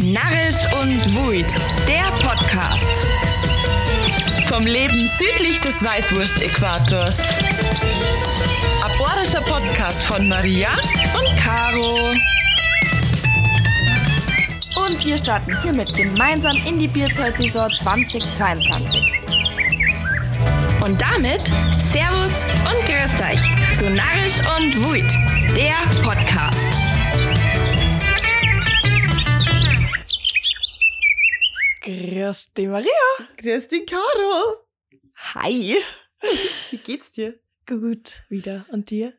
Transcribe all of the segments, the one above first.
Narrisch und Wuid, der Podcast. Vom Leben südlich des Weißwurst-Äquators. Aborischer Podcast von Maria und Caro. Und wir starten hiermit gemeinsam in die Bierzeitsaison 2022. Und damit Servus und Grüßt euch zu Narrisch und Wuid, der Podcast. Grüß dich, Maria. Grüß dich, Caro. Hi. Wie geht's dir? Gut, wieder. Und dir?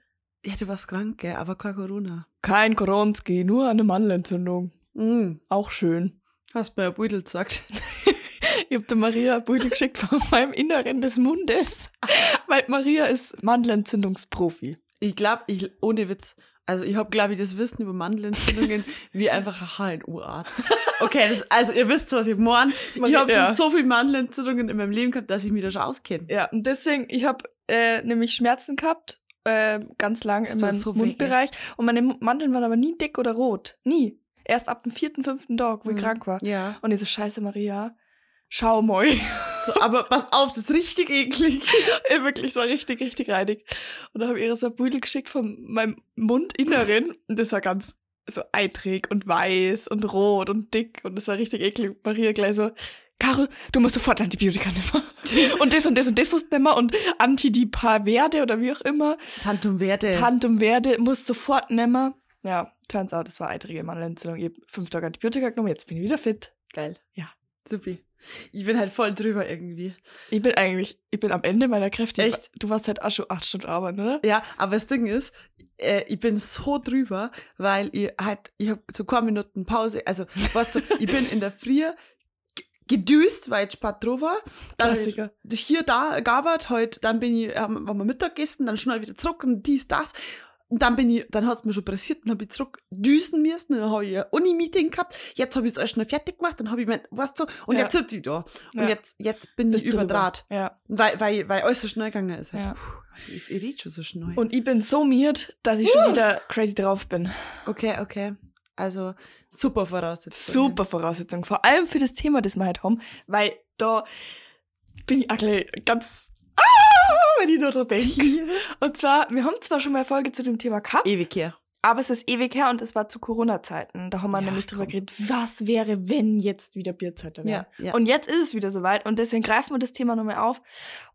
Ja, du warst krank, gell? aber kein Corona. Kein Koronski, nur eine Mandelentzündung. Mhm. Auch schön. Hast mir ein Beutel gesagt. Ich hab der Maria ein Beutel geschickt von meinem Inneren des Mundes. Weil Maria ist Mandelentzündungsprofi. Ich glaube, ich, ohne Witz, also ich habe, glaube ich, das Wissen über Mandelentzündungen wie einfach ein HNO-Arzt. Okay, das, also ihr wisst, was ich meine. Ich habe ja. schon so viele Mandelentzündungen in meinem Leben gehabt, dass ich mich da schon auskenne. Ja, und deswegen, ich habe äh, nämlich Schmerzen gehabt, äh, ganz lang in meinem so weg, Mundbereich. Und meine Mandeln waren aber nie dick oder rot. Nie. Erst ab dem vierten, fünften Tag, wo ich Mhm. krank war. Ja. Und ich so, scheiße, Maria, schau mal. So, aber pass auf, das ist richtig eklig. Wirklich, so richtig, richtig reinig. Und da habe ich ihr so ein Beutel geschickt von meinem Mundinneren. Und das war ganz so eitrig und weiß und rot und dick. Und das war richtig eklig. Maria gleich so, Caro, du musst sofort Antibiotika nehmen. Und das und das und das musst du nehmen. Und Antidipaverde oder wie auch immer. Tantum Werte. Tantum Verde musst sofort nehmen. Ja, turns out, das war eitrige Mandelentzündung. Ich hab fünf Tage Antibiotika genommen, jetzt bin ich wieder fit. Geil. Ja. Supi. Ich bin halt voll drüber irgendwie. Ich bin eigentlich, ich bin am Ende meiner Kräfte. Echt? Du warst halt auch schon acht Stunden arbeiten, oder? Ja, aber das Ding ist, äh, ich bin so drüber, weil ich halt, ich habe so keine Minuten Pause. Also, weißt du, ich bin in der Früh gedüst, weil ich spät drüber war. Dann Klassiker. ich hier da gearbeitet, heute, dann bin ich, haben, haben wir Mittag gegessen, dann schnell wieder zurück und dies, das. Und dann bin ich, dann hat's mir schon pressiert, dann habe ich zurück düsen müssen, dann habe ich ein Uni-Meeting gehabt, jetzt habe ich es alles schnell fertig gemacht, dann habe ich mein, weißt du, und Ja. jetzt sitze ich da. Und Ja. jetzt, jetzt bin Bist ich über. Draht. Ja. Weil, weil, weil alles so schnell gegangen ist. Halt. Ja. Puh, ich, ich rede schon so schnell. Und ich bin so miert, dass ich schon wieder crazy drauf bin. Okay, okay. Also super Voraussetzung. Super Voraussetzung. Vor allem für das Thema, das wir heute haben, weil da bin ich auch gleich ganz, wenn ich nur dran denke. Und zwar, wir haben zwar schon mal eine Folge zu dem Thema gehabt, Ewig her. aber es ist ewig her und es war zu Corona-Zeiten. Da haben wir Ja, nämlich drüber komm. geredet, was wäre, wenn jetzt wieder Bierzeiten wären. Ja, ja. Und jetzt ist es wieder soweit und deswegen greifen wir das Thema nochmal auf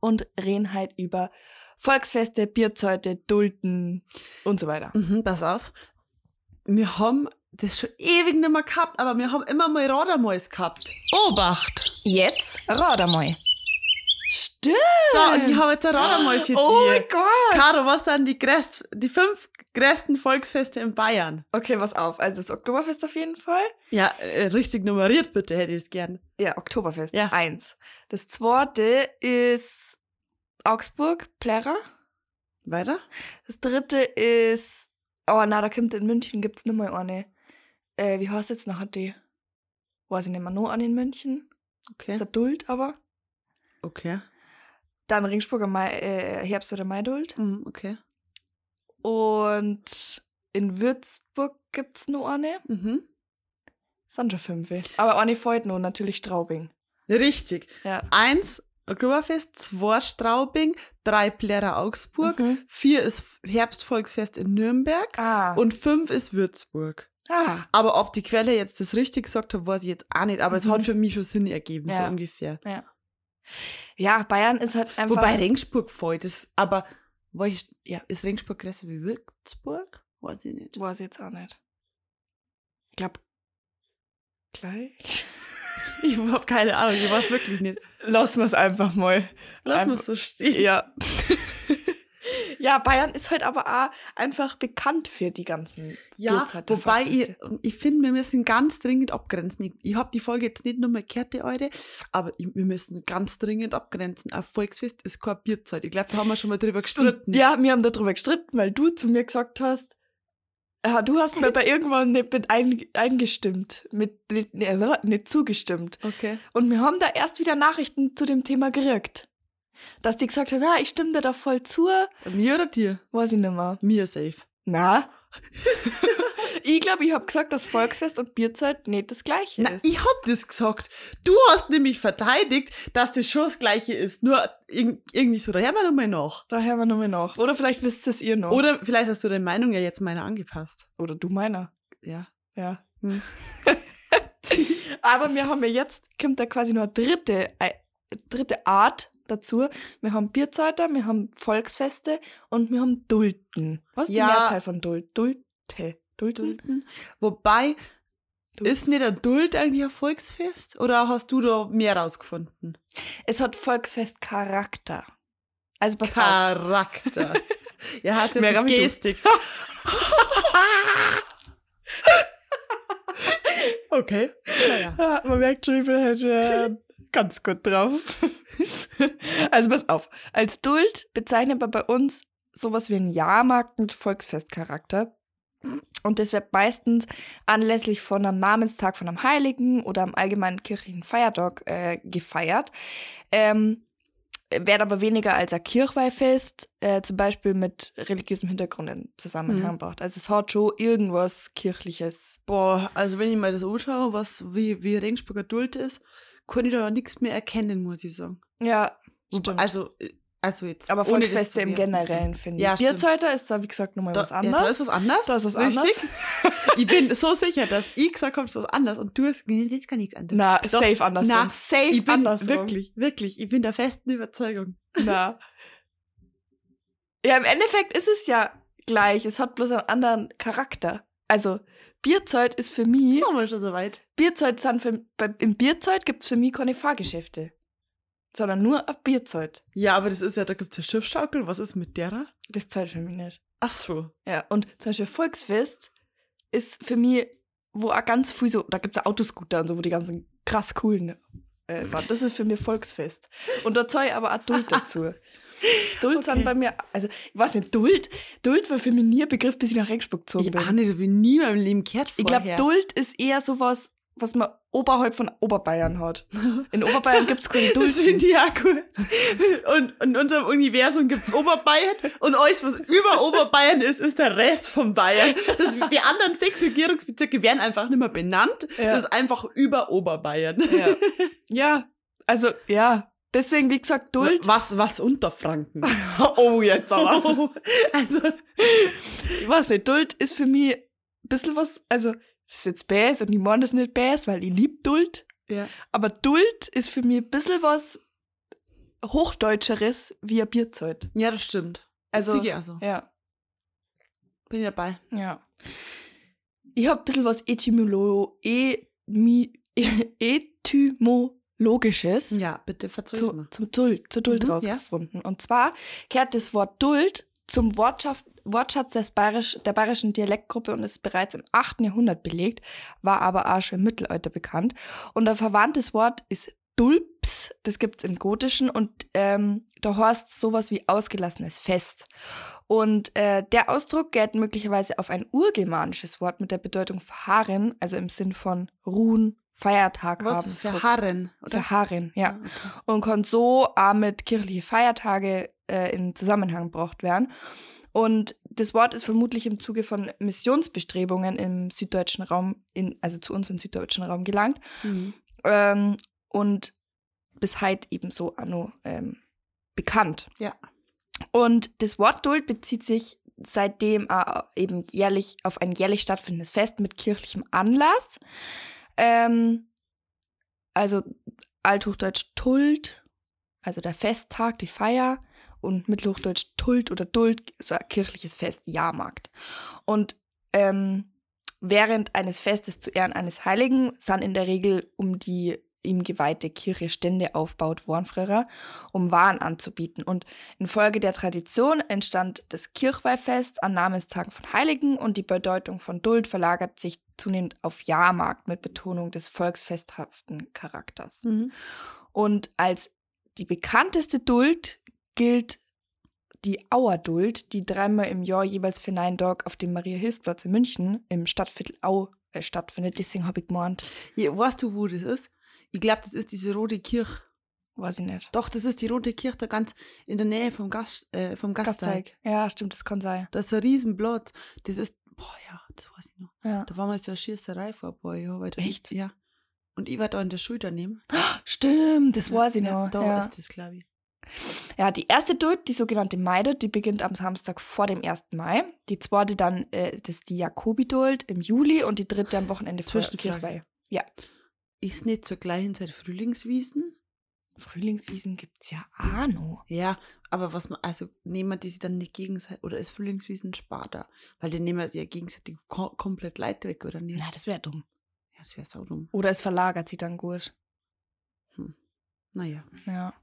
und reden halt über Volksfeste, Bierzeite, Dulden und so weiter. Mhm, pass auf. Wir haben das schon ewig nicht mehr gehabt, aber wir haben immer mal Radermäus gehabt. Obacht! Jetzt Radermoi. Stimmt! So, und ich habe jetzt ein Radermäu für Oh mein dich. Gott! Caro, was sind die, größt, die fünf größten Volksfeste in Bayern? Okay, pass auf. Also das Oktoberfest auf jeden Fall. Ja, äh, richtig nummeriert bitte, hätte ich es gern. Ja, Oktoberfest. Ja. Eins. Das zweite ist Augsburg, Plärrer. Weiter? Das dritte ist. Oh, na, da kommt in München gibt's nicht mal eine. Äh, wie heißt jetzt nachher die? Weiß ich nicht mehr, nur an in München. Okay. Ist Duld aber. Okay. Dann Ringsburger Mai, äh, Herbst- oder Maiduld. Mhm, okay. Und in Würzburg gibt's noch eine. Mhm. Sind schon fünf. Aber eine fehlt noch, natürlich Straubing. Richtig. Ja. Eins Oktoberfest, zwei Straubing, drei Plärrer Augsburg, Mhm. vier ist Herbstvolksfest in Nürnberg Ah. und fünf ist Würzburg. ah. Aber ob die Quelle jetzt das richtig gesagt hat, weiß ich jetzt auch nicht. Aber es Mhm. hat für mich schon Sinn ergeben, so Ja. ungefähr. Ja. Ja, Bayern ist halt einfach. Wobei Regensburg voll ist, aber war ich, ja, ist Regensburg größer wie Würzburg? Weiß ich nicht. Weiß ich jetzt auch nicht. Ich glaube, gleich. Ich habe keine Ahnung, ich weiß wirklich nicht. Lassen wir es einfach mal. Lass mal Einfach- so stehen. Ja. ja, Bayern ist halt aber auch einfach bekannt für die ganzen Ja, wobei ich, ich finde, wir müssen ganz dringend abgrenzen. Ich, ich habe die Folge jetzt nicht nur mal gehört, die eure, aber ich, wir müssen ganz dringend abgrenzen. Ein Volksfest ist keine Bierzeit. Ich glaube, da haben wir schon mal drüber gestritten. Ja, wir haben darüber gestritten, weil du zu mir gesagt hast, ja, du hast mir bei irgendwann nicht mit ein, eingestimmt, mit nicht, nicht zugestimmt. Okay. Und wir haben da erst wieder Nachrichten zu dem Thema gekriegt. Dass die gesagt haben, ja, ich stimme dir da voll zu. Mir oder dir? Weiß ich nicht mehr. Mir safe. Na? Ich glaube, ich habe gesagt, dass Volksfest und Bierzeit nicht das gleiche Na, ist. ich hab das gesagt. Du hast nämlich verteidigt, dass das schon das Gleiche ist. Nur irg irgendwie so, da hören wir nochmal nach. Da hören wir nochmal nach. Oder vielleicht wisst es ihr noch. Oder vielleicht hast du deine Meinung ja jetzt meiner angepasst. Oder du meiner. Ja. Ja. Hm. Aber wir haben ja jetzt, kommt da quasi noch eine dritte, äh, dritte Art dazu. Wir haben Bierzeiter, wir haben Volksfeste und wir haben Dulten. Was ist Ja. die Mehrzahl von Dult? Dulte. Dulten? Dulden. Wobei, Dulz. ist nicht ein Duld eigentlich ein Volksfest? Oder hast du da mehr rausgefunden? Es hat Volksfest-Charakter. Also pass auf. Charakter. Er hat Mehr die. Gestik. okay. Naja. Ja, man merkt schon, ich bin halt äh, ganz gut drauf. also pass auf. Als Duld bezeichnet man bei uns sowas wie einen Jahrmarkt mit Volksfestcharakter. Und das wird meistens anlässlich von einem Namenstag von einem Heiligen oder einem allgemeinen kirchlichen Feiertag äh, gefeiert. Ähm, wird aber weniger als ein Kirchweihfest, äh, zum Beispiel mit religiösem Hintergrund in Zusammenhang Mhm. Also es hat schon irgendwas Kirchliches. Boah, also wenn ich mal das anschaue, was wie, wie Regensburger Duld ist, kann ich da nichts mehr erkennen, muss ich sagen. Ja, stimmt. Also, äh, also jetzt. Aber Volksfeste im. Generellen, finde ich. Ja. Bierzeuter ist da, wie gesagt, nochmal Da, was Ja, da anderes. ist was anders. Da ist was Richtig. ich bin so sicher, dass ich gesagt habe, es ist was anderes und du hast nee, jetzt gar nichts anderes. Na, Doch, safe andersrum. na, safe ich bin andersrum. wirklich, wirklich, ich bin der festen Überzeugung. Na. Ja, im Endeffekt ist es ja gleich. Es hat bloß einen anderen Charakter. Also, Bierzeit ist für mich. Sind wir schon soweit? Bierzeit sind für, bei, Im Bierzeit gibt es für mich keine Fahrgeschäfte. Sondern nur ab Bierzeit. Ja, aber das ist ja, da gibt es eine Schiffschaukel. Was ist mit derer? Das zahlt für mich nicht. Ach so. Ja, und zum Beispiel Volksfest ist für mich, wo auch ganz viel so, da gibt es Autoscooter und so, wo die ganzen krass coolen äh, sind. Das ist für mich Volksfest. Und da zahle ich aber auch Duld dazu. Duld Okay. sind bei mir, also ich weiß nicht, Duld, Duld war für mich nie ein Begriff, bis ich nach Regensburg gezogen Ich bin. auch nicht, ich bin nie in meinem Leben gehört Ich vorher. glaube, Duld ist eher sowas, was man oberhalb von Oberbayern hat. In Oberbayern gibt es keine Duld. Das finde ich auch cool. Und in unserem Universum gibt es Oberbayern und alles, was über Oberbayern ist, ist der Rest von Bayern. Das, die anderen sechs Regierungsbezirke werden einfach nicht mehr benannt. Ja. Das ist einfach über Oberbayern. Ja. ja, also ja. Deswegen, wie gesagt, Duld. Was, was unter Franken. Oh, jetzt aber. also, ich weiß nicht, Duld ist für mich ein bisschen was, also, das ist jetzt Bass und ich meine das nicht Bass, weil ich lieb Duld. ja. Aber Duld ist für mich ein bisschen was Hochdeutscheres wie ein Bierzeit. ja, das stimmt. Also, das sehe ich auch so. ja, Bin ich dabei. ja. Ich habe ein bisschen was Etymolo, Emi, Etymologisches Ja, bitte verzeih's zu, zum Duld, zu Duld Mhm, ja. rausgefunden. Und zwar kehrt das Wort Duld zum Wortschaf- Wortschatz des Bayerisch, der bayerischen Dialektgruppe und ist bereits im 8. Jahrhundert belegt, war aber auch schon im Mittelalter bekannt. Und ein verwandtes Wort ist Dulps, das gibt es im Gotischen und ähm, da heißt sowas wie ausgelassenes Fest. Und äh, der Ausdruck geht möglicherweise auf ein urgermanisches Wort mit der Bedeutung verharren, also im Sinn von ruhen, Feiertag Was haben. für zurück. Harren, oder? Verharren, ja Ah, okay. und konnte so auch mit kirchliche Feiertage äh, in Zusammenhang gebracht werden. Und das Wort ist vermutlich im Zuge von Missionsbestrebungen im süddeutschen Raum, in, also zu uns im süddeutschen Raum gelangt Mhm. ähm, und bis heute ebenso anno ähm, bekannt. Ja. Und das Wort Duld bezieht sich seitdem eben jährlich auf ein jährlich stattfindendes Fest mit kirchlichem Anlass. Ähm, also Althochdeutsch Tuld, also der Festtag, die Feier und Mittelhochdeutsch Tuld oder Duld, so ein kirchliches Fest, Jahrmarkt. Und ähm, während eines Festes zu Ehren eines Heiligen sind in der Regel um die ihm geweihte Kirche Stände aufbaut worden früher, um Waren anzubieten. Und infolge der Tradition entstand das Kirchweihfest an Namenstagen von Heiligen und die Bedeutung von Duld verlagert sich zunehmend auf Jahrmarkt mit Betonung des volksfesthaften Charakters. Mhm. Und als die bekannteste Duld gilt die Auerduld, die dreimal im Jahr jeweils für Nine Dog auf dem Maria-Hilf-Platz in München im Stadtviertel Au äh, stattfindet. Deswegen habe ich gemeint, Ja, weißt du, wo das ist? Ich glaube, das ist diese rote Kirche. weiß ich nicht. Doch, das ist die rote Kirche da ganz in der Nähe vom, Gast, äh, vom Gasteig. Gasteig. Ja, stimmt, das kann sein. Das ist ein Riesenblatt. Das ist, boah, ja, das weiß ich noch. Ja. Da war mal so eine Schießerei vor ein paar Jahren. weil Echt? Ja. Und ich war da in der Schule daneben. Stimmt, das weiß ich ja, noch. Da ja. ist das, glaube ich. Ja, die erste Duld, die sogenannte Maidult, die beginnt am Samstag vor dem 1. Mai. Die zweite dann, äh, das ist die Jakobi-Duld im Juli und die dritte am Wochenende vor. Kirchweih. Ist nicht zur gleichen Zeit Frühlingswiesen? Frühlingswiesen gibt's ja auch noch. Ja, aber was man, also nehmen die sich dann nicht gegenseitig, oder ist Frühlingswiesen Sparta? Weil dann nehmen sie ja gegenseitig ko komplett Leid weg, oder nicht? Na, das wäre dumm. Ja, das wäre saudumm. Oder es verlagert sich dann gut. Naja. Ja.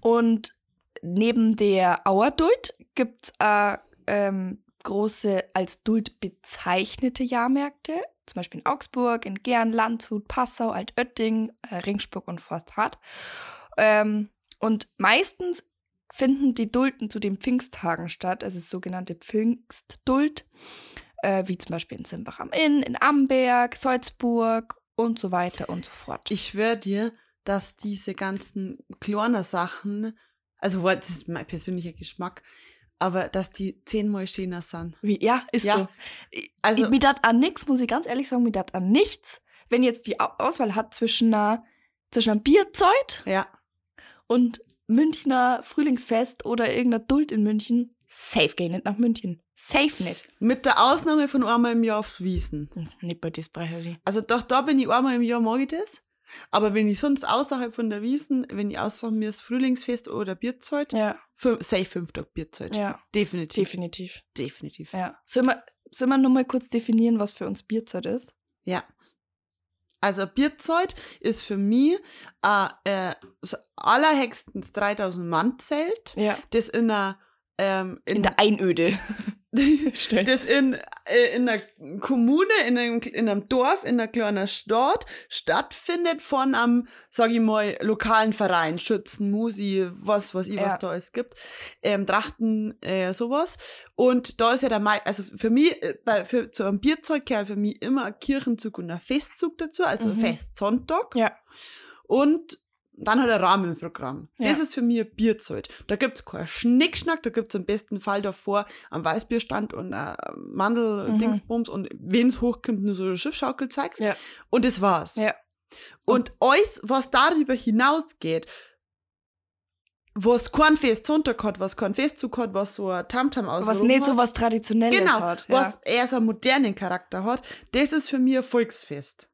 Und neben der Auerduld gibt es äh, ähm, große als Duld bezeichnete Jahrmärkte, zum Beispiel in Augsburg, in Gern, Landshut, Passau, Altötting, äh, Ringsburg und Forsthadt. Ähm, und meistens finden die Dulden zu den Pfingsttagen statt, also sogenannte Pfingstduld, äh, wie zum Beispiel in Simbach am Inn, in Amberg, Salzburg und so weiter und so fort. Ich schwöre dir, dass diese ganzen kleinen Sachen, also das ist mein persönlicher Geschmack, aber dass die zehnmal schöner sind. Wie, ja, ist Ja. so. Also- ich, mir dat an nichts, muss ich ganz ehrlich sagen, mir dat an nichts. Wenn jetzt die Au- Auswahl hat zwischen einer, zwischen einem Bierzeit Ja. und Münchner Frühlingsfest oder irgendeiner Duld in München, safe gehen nicht nach München. Safe nicht. Mit der Ausnahme von einmal im Jahr auf Wiesen. Hm, Nicht bei das. Also doch, da bin ich einmal im Jahr, mag ich das. Aber wenn ich sonst außerhalb von der Wiesen, wenn ich aussuchen mir das Frühlingsfest oder Bierzeit, Ja, fün- safe fünf Tage Bierzeit. ja, Definitiv. definitiv. Definitiv. Ja. Sollen wir, sollen wir nur mal kurz definieren, was für uns Bierzeit ist? Ja. Also Bierzeit ist für mich ein äh, so allerhextens 3000 Mann Zelt, Ja. das in einer ähm, In der Einöde. Stimmt. das in, äh, in einer Kommune, in einem, in einem Dorf, in einer kleinen Stadt stattfindet von einem, sag ich mal, lokalen Verein, Schützen, Musi, was weiß ich, Ja. was da alles gibt, ähm, Trachten, äh, sowas. Und da ist ja der Mai, also für mich, äh, bei, für, zu einem Bierzeug gehört für mich immer ein Kirchenzug und ein Festzug dazu, also ein Mhm. Festsonntag. Ja. Und dann hat er Rahmenprogramm. Das Ja. ist für mich ein Bierzelt. Da gibt es keinen Schnickschnack, da gibt es im besten Fall davor einen Weißbierstand und ein Mandel, Mhm. Und wenn es hochkommt, nur so eine Schiffschaukel zeigst. Ja. Und das war's. Ja. Und alles, was darüber hinausgeht, was kein Festsonntag hat, was kein Festzug hat, was so ein Tamtam aus Was nicht so was Traditionelles Genau, hat. was eher so einen modernen Charakter hat, das ist für mich ein Volksfest.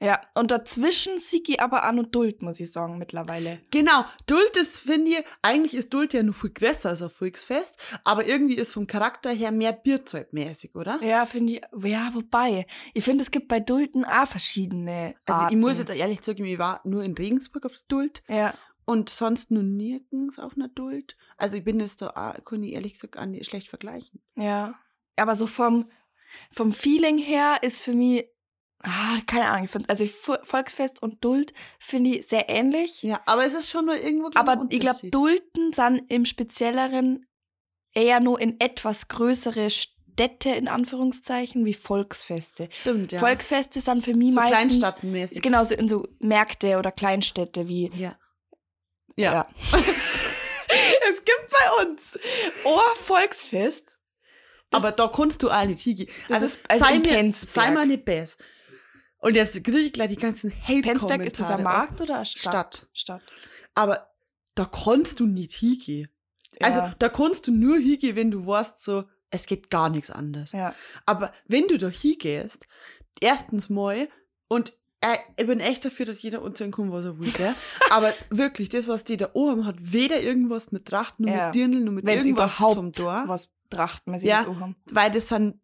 Ja, und dazwischen Sigi aber an und Duld, muss ich sagen, mittlerweile. Genau, Duld ist, finde ich, eigentlich ist Duld ja nur viel größer als ein Volksfest, aber irgendwie ist vom Charakter her mehr Bierzeugmäßig, oder? Ja, finde ich, ja, wobei, ich finde, es gibt bei Dulden auch verschiedene Also Arten. ich muss jetzt ehrlich sagen, ich war nur in Regensburg auf Duld Ja, und sonst nur nirgends auf einer Duld. Also ich bin jetzt da, kann ich ehrlich gesagt schlecht vergleichen. ja. Aber so vom, vom Feeling her ist für mich, ah, keine Ahnung, ich find, also Vo- Volksfest und Duld finde ich sehr ähnlich. Ja, aber es ist schon nur irgendwo aber ich glaube. Dulden sind im Spezielleren eher nur in etwas größere Städte, in Anführungszeichen, wie Volksfeste. Stimmt, ja. Volksfeste sind für mich so meistens Kleinstadtmäßig. Genau, so in so Märkte oder Kleinstädte wie. Ja. Ja. es gibt bei uns Oh Volksfest. Das- aber da kannst du auch nicht hingehen. Das Also, ist- also sei, mir, sei mal nicht besser. Und jetzt kriege ich gleich die ganzen hate Penzberg ist das ein. Markt oder eine Stadt? Stadt. Stadt. Aber da kannst du nicht hingehen. Also Ja. da kannst du nur hingehen, wenn du weißt, so, es geht gar nichts anderes. Ja. Aber wenn du da hingehst, erstens mal, und äh, ich bin echt dafür, dass jeder unseren kann, was er will, gell? Aber wirklich, das, was die da oben hat, weder irgendwas mit Trachten, nur Ja. mit Dirndl, nur mit Wenn sie irgendwas überhaupt zum Tor. was trachtmäßig Ja. so haben. Weil das sind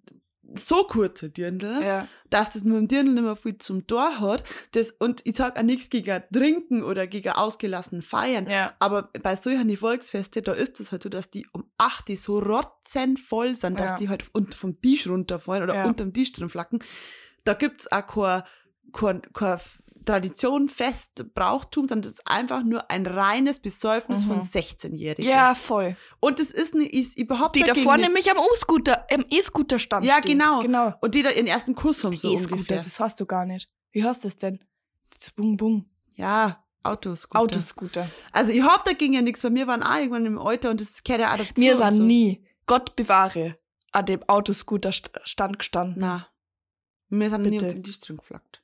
so kurze Dirndl, Ja. dass das mit dem Dirndl nicht mehr viel zum Tor hat. Das, und ich sag auch nichts gegen Trinken oder gegen ausgelassen Feiern. Ja. Aber bei solchen Volksfeste, da ist es halt so, dass die um 8 Uhr so rotzenvoll sind, dass Ja. die halt vom Tisch runterfallen oder unterm Tisch drin flacken. Da gibt's auch kein, kein, kein Tradition, Fest, Brauchtum, sondern das ist einfach nur ein reines Besäufnis Mhm. von 16-Jährigen. Ja, voll. Und das ist, nicht, ist überhaupt Die da vorne nämlich am E-Scooter, im E-Scooter stand. Ja, genau. Genau. Und die da ihren ersten Kuss haben, so E-Scooter, ungefähr. das hast du gar nicht. Wie heißt das denn? Das Bung Bung. Ja, Autos. Autoscooter. Also ich hab dagegen ja nichts, bei mir waren auch irgendwann im Alter und das gehört ja. Wir und sind so. nie, Gott bewahre, an dem Autoscooter-Stand gestanden. Na. Wir sind nie Bitte. auf den Tisch drin geflaggt.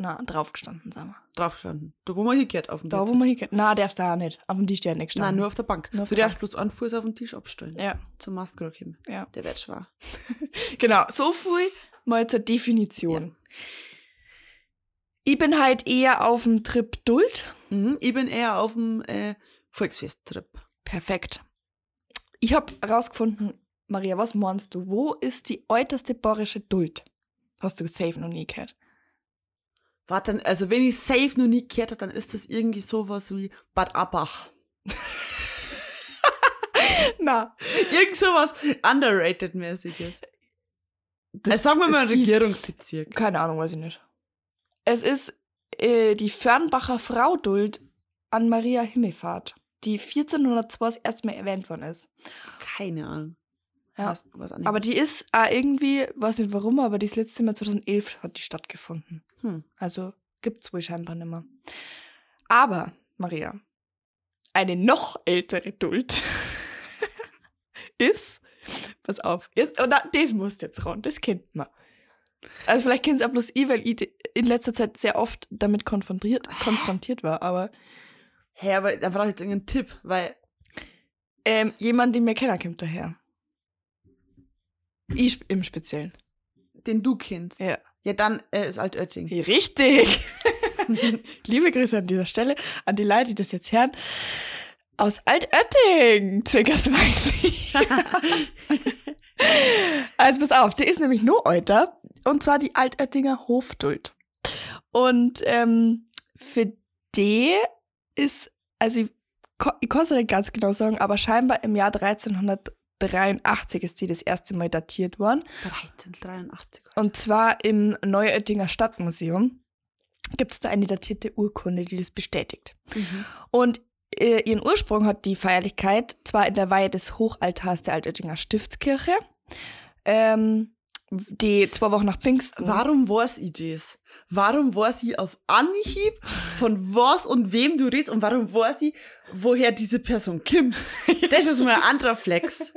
Na, drauf gestanden, sagen wir. Drauf gestanden. Da, wo man hingehört auf dem Da, Tisch. wo man hingeht. Na, darfst du auch nicht. Auf dem Tisch der nicht gestanden. Nein, nur auf der Bank. Auf du der darfst bloß einen Fuß auf den Tisch abstellen. Ja, Zum Mastgrad kommen. ja. Der wird schwer. Genau, so viel mal zur Definition. Ich bin halt eher auf dem Trip Duld. Mhm. Ich bin eher auf dem äh, Volksfest-Trip. Perfekt. Ich habe herausgefunden, Maria, was meinst du? Wo ist die älteste bayerische Duld? Hast du safe noch nie gehört? Warte, dann- also wenn ich safe noch nie gehört habe, dann ist das irgendwie sowas wie Bad Abbach. Na, Irgend sowas underrated-mäßiges. das Also sagen wir mal. Regierungsbezirk. Keine Ahnung, weiß ich nicht. Es ist äh, die Fernbacher Frauduld an Maria Himmelfahrt, die 1402 das erste Mal erwähnt worden ist. Keine Ahnung. Ja. Was, was. Aber die ist auch irgendwie, weiß nicht warum, aber das letzte Mal 2011 hat die stattgefunden. hm. Also gibt's wohl scheinbar nicht mehr. Aber, Maria, eine noch ältere Duld ist, pass auf, jetzt, oder das musst du jetzt ran, das kennt man. Also vielleicht kennt es auch bloß ich, weil ich in letzter Zeit sehr oft damit konfrontiert, konfrontiert war, aber Hä, aber da brauche ich jetzt irgendeinen Tipp, weil ähm, jemand, den mir kennen, kommt daher. Ich im Speziellen. den du kennst. Ja. Ja, dann äh, ist Altötting. Richtig. Liebe Grüße an dieser Stelle an die Leute, die das jetzt hören. Aus Altötting, Zwinkersmiley. also pass auf, die ist nämlich nur älter. Und zwar die Altöttinger Hofduld. Und ähm, für die ist, also ich, ich kann es nicht ganz genau sagen, aber scheinbar im Jahr 1383 ist die das erste Mal datiert worden. 1383. Und zwar im Neuöttinger Stadtmuseum gibt es da eine datierte Urkunde, die das bestätigt. Mhm. Und äh, ihren Ursprung hat die Feierlichkeit zwar in der Weihe des Hochaltars der Altöttinger Stiftskirche, ähm, die zwei Wochen nach Pfingsten. Warum weiß ich das? Warum weiß ich auf Anhieb, von was und wem du redest und warum weiß ich, woher diese Person kommt? Das ist mal ein anderer Flex.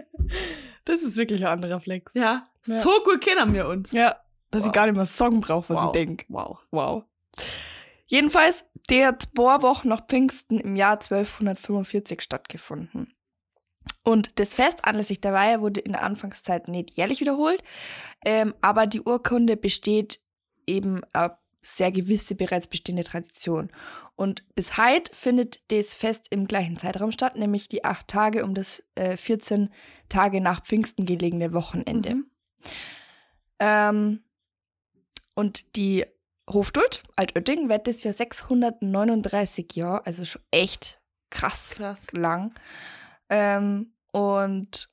Das ist wirklich ein anderer Flex. Ja, Ja. so gut kennen wir uns. Ja, dass Wow. ich gar nicht mehr Song brauche, was wow. ich denke. Wow. Wow. Jedenfalls, der hat zwei Wochen nach Pfingsten im Jahr 1245 stattgefunden. Und das Fest anlässlich der Weihe wurde in der Anfangszeit nicht jährlich wiederholt, ähm, aber die Urkunde besteht eben eine sehr gewisse bereits bestehende Tradition. Und bis heute findet das Fest im gleichen Zeitraum statt, nämlich die acht Tage um das äh, 14 Tage nach Pfingsten gelegene Wochenende. Mhm. Ähm, und die Hofduld, Altötting, wird das Jahr 639 Jahre, also schon echt krass, Krass. lang. Ähm, und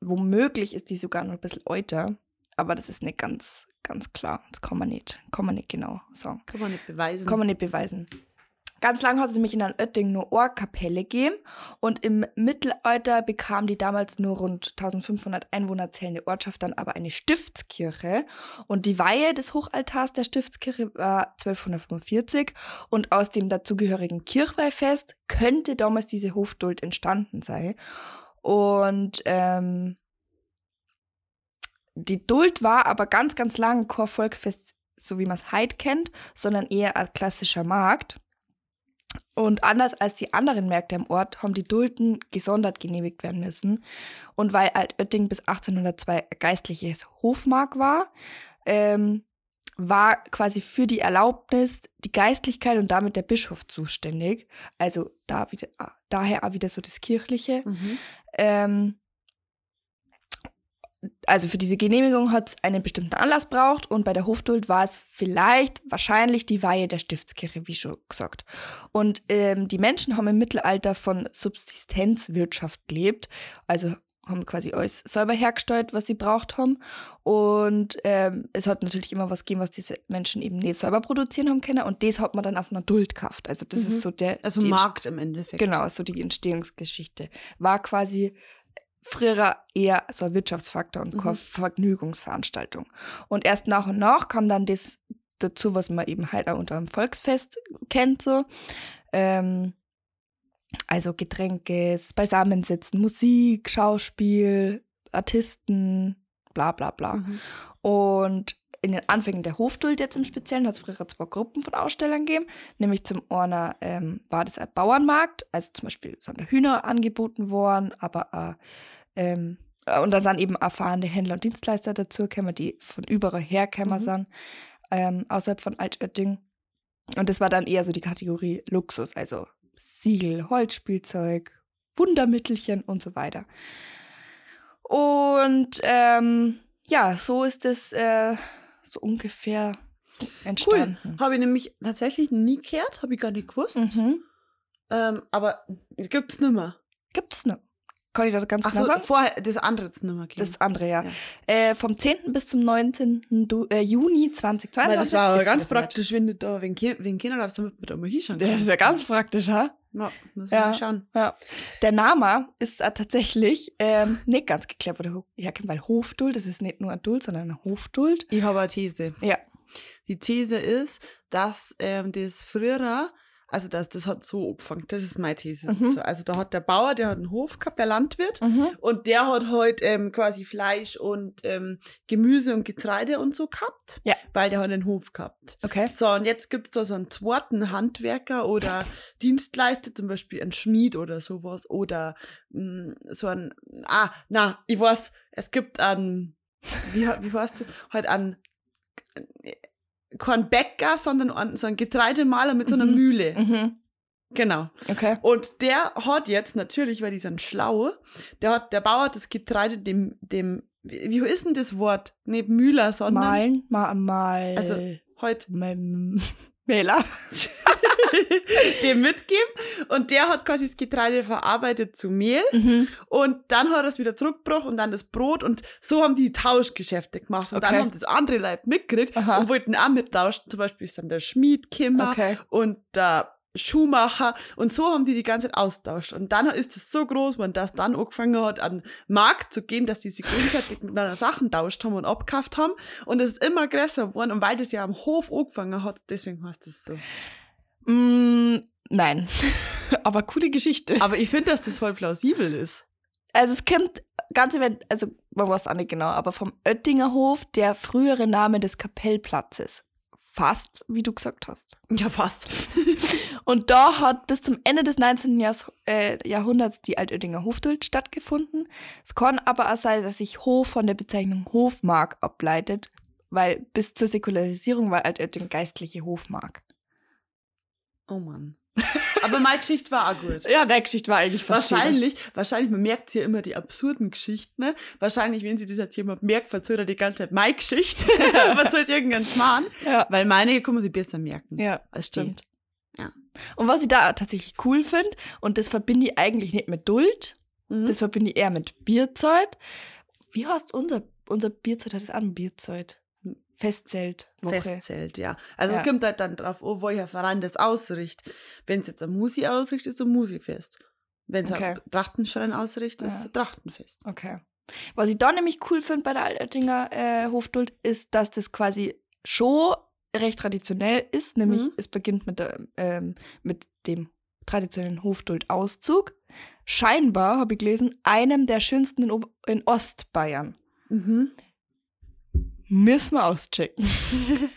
womöglich ist die sogar noch ein bisschen älter, aber das ist nicht ganz, ganz klar. Das kann man nicht, kann man nicht genau sagen. Kann man nicht beweisen. Kann man nicht beweisen. Ganz lange hat es nämlich in Altötting nur Ohrkapelle gegeben und im Mittelalter bekam die damals nur rund 1500 Einwohner zählende Ortschaft dann aber eine Stiftskirche und die Weihe des Hochaltars der Stiftskirche war 1245 und aus dem dazugehörigen Kirchweihfest könnte damals diese Hofduld entstanden sein und ähm, die Duld war aber ganz, ganz lange kein so wie man es heute kennt, sondern eher als klassischer Markt. Und anders als die anderen Märkte im Ort haben die Dulden gesondert genehmigt werden müssen. Und weil Altötting bis 1802 ein geistliches Hofmark war, ähm, war quasi für die Erlaubnis die Geistlichkeit und damit der Bischof zuständig. Also da wieder, daher auch wieder so das Kirchliche. Mhm. Ähm, also für diese Genehmigung hat es einen bestimmten Anlass braucht und bei der Hofduld war es vielleicht wahrscheinlich die Weihe der Stiftskirche, wie schon gesagt. Und ähm, die Menschen haben im Mittelalter von Subsistenzwirtschaft gelebt, also haben quasi alles selber hergestellt, was sie braucht haben. Und ähm, es hat natürlich immer was gegeben, was diese Menschen eben nicht selber produzieren haben können. Und das hat man dann auf einer Duld gekauft. Also das Mhm. ist so der Also Markt im Endeffekt. Genau, so die Entstehungsgeschichte. War quasi früher eher so ein Wirtschaftsfaktor und keine Mhm. Vergnügungsveranstaltung. Und erst nach und nach kam dann das dazu, was man eben halt auch unter einem Volksfest kennt, so. Ähm, also Getränke, Beisammensitzen, Musik, Schauspiel, Artisten, bla bla bla. Mhm. Und in den Anfängen der Hofduld jetzt im Speziellen hat es früher zwei Gruppen von Ausstellern gegeben. Nämlich zum einen ähm, war das ein Bauernmarkt, also zum Beispiel sind da Hühner angeboten worden, aber auch, ähm, äh, und dann sind eben erfahrene Händler und Dienstleister dazu gekommen, die von überall hergekommen Mhm. sind, ähm, außerhalb von Altötting. Und das war dann eher so die Kategorie Luxus, also Siegel, Holzspielzeug, Wundermittelchen und so weiter. Und ähm, ja, so ist es äh, so ungefähr entstanden. Habe ich nämlich tatsächlich nie gehört, habe ich gar nicht gewusst. Mhm. Ähm, aber gibt's nimmer. Gibt's noch? Kann ich das ganz genau Achso, sagen? vorher das andere jetzt nimmer gegeben. Das andere, ja. Ja. Äh, vom 10. bis zum 19. Du, äh, Juni 2022. Weil das war aber ist ganz praktisch, wenn du da, wenn, wenn Kinder das damit mit einmal hinschauen das ist ja ganz praktisch, ha? Ja, müssen Ja. wir mal schauen. Ja. Der Name ist äh, tatsächlich ähm, nicht ganz geklärt, wo der herkommt, weil Hofduld, das ist nicht nur ein Duld, sondern eine Hofduld. Ich habe eine These. Ja. Die These ist, dass ähm, das früher, also das, das hat so angefangen, das ist meine These Mhm. dazu. Also da hat der Bauer, der hat einen Hof gehabt, der Landwirt, Mhm. und der hat halt ähm, quasi Fleisch und ähm, Gemüse und Getreide und so gehabt, Ja. weil der hat einen Hof gehabt. Okay. So, und jetzt gibt es da so einen zweiten Handwerker oder Dienstleister, zum Beispiel ein Schmied oder sowas, oder mh, so ein, ah, na, ich weiß, es gibt einen, wie, wie heißt das, halt einen, kein Bäcker, sondern so einen Getreidemaler mit so einer Mhm. Mühle. Mhm. Genau. Okay. Und der hat jetzt natürlich, weil die sind schlau, der hat, der Bauer hat das Getreide dem, dem, wie wie ist denn das Wort? Nicht Mühler, sondern Malen, mal, mal. Also, heute Mem- Wähler. dem mitgeben und der hat quasi das Getreide verarbeitet zu Mehl Mhm. und dann hat er es wieder zurückgebracht und dann das Brot und so haben die Tauschgeschäfte gemacht und dann Okay. haben das andere Leib mitgekriegt Aha. und wollten auch mittauschen. Zum Beispiel ist dann der Schmied Kimmer Okay. und der Schuhmacher und so haben die die ganze Zeit austauscht. Und dann ist es so groß, wenn das dann angefangen hat, an den Markt zu gehen, dass die sich gegenseitig miteinander Sachen tauscht haben und abgekauft haben. Und es ist immer größer geworden. Und weil das ja am Hof angefangen hat, deswegen heißt es so. Mm, nein. Aber coole Geschichte. Aber ich finde, dass das voll plausibel ist. Also es kommt ganz event, also man weiß auch nicht genau, aber vom Oettinger Hof, der frühere Name des Kapellplatzes. Fast, wie du gesagt hast. Ja, fast. Und da hat bis zum Ende des 19. Jahres, äh, Jahrhunderts die Altöttinger Hofduld stattgefunden. Es kann aber auch sein, dass sich Hof von der Bezeichnung Hofmark ableitet, weil bis zur Säkularisierung war Altötting geistliche Hofmark. Oh Mann. Aber meine Geschichte war auch gut. Ja, der Geschichte war eigentlich Wahrscheinlich, wahrscheinlich, man merkt hier immer die absurden Geschichten. Ne? Wahrscheinlich, wenn sie das jetzt jemand merkt, verzählt er die ganze Zeit meine Geschichte. verzählt irgendeinen Mann. Ja. Weil meine kann man sich besser merken. Ja, die. stimmt. Ja. Und was ich da tatsächlich cool finde, und das verbinde ich eigentlich nicht mit Duld, Mhm. das verbinde ich eher mit Bierzeit. Wie heißt unser, unser Bierzeit? Hat es an Bierzeit? Festzelt. Woche. Festzelt, ja. Also Ja. es kommt halt dann drauf an, welcher Verein das ausrichtet. Wenn es jetzt ein Musi ausrichtet, ist es ein Musi-Fest. Wenn es Okay. ein Trachtenverein ausrichtet, ist es Ja. ein Trachtenfest. Okay. Was ich da nämlich cool finde bei der Altöttinger äh, Hofduld, ist, dass das quasi schon recht traditionell ist. Nämlich, Mhm. es beginnt mit, der, ähm, mit dem traditionellen Hofduld-Auszug. Scheinbar, habe ich gelesen, einem der schönsten in, Ober- in Ostbayern. Mhm. Müssen wir auschecken.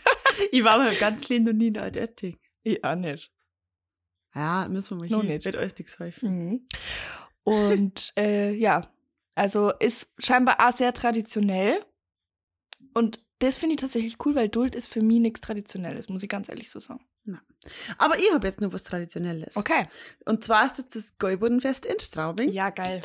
Ich war mal ganz lieb noch nie in Altötting. Ich auch nicht. Ja, müssen wir mal Noch hin. nicht. Wird alles nichts helfen. Mhm. Und äh, ja, also ist scheinbar auch sehr traditionell. Und das finde ich tatsächlich cool, weil Duld ist für mich nichts Traditionelles, muss ich ganz ehrlich so sagen. Aber ich habe jetzt noch was Traditionelles. Okay. Und zwar ist das das Gäubodenfest in Straubing. Ja, geil.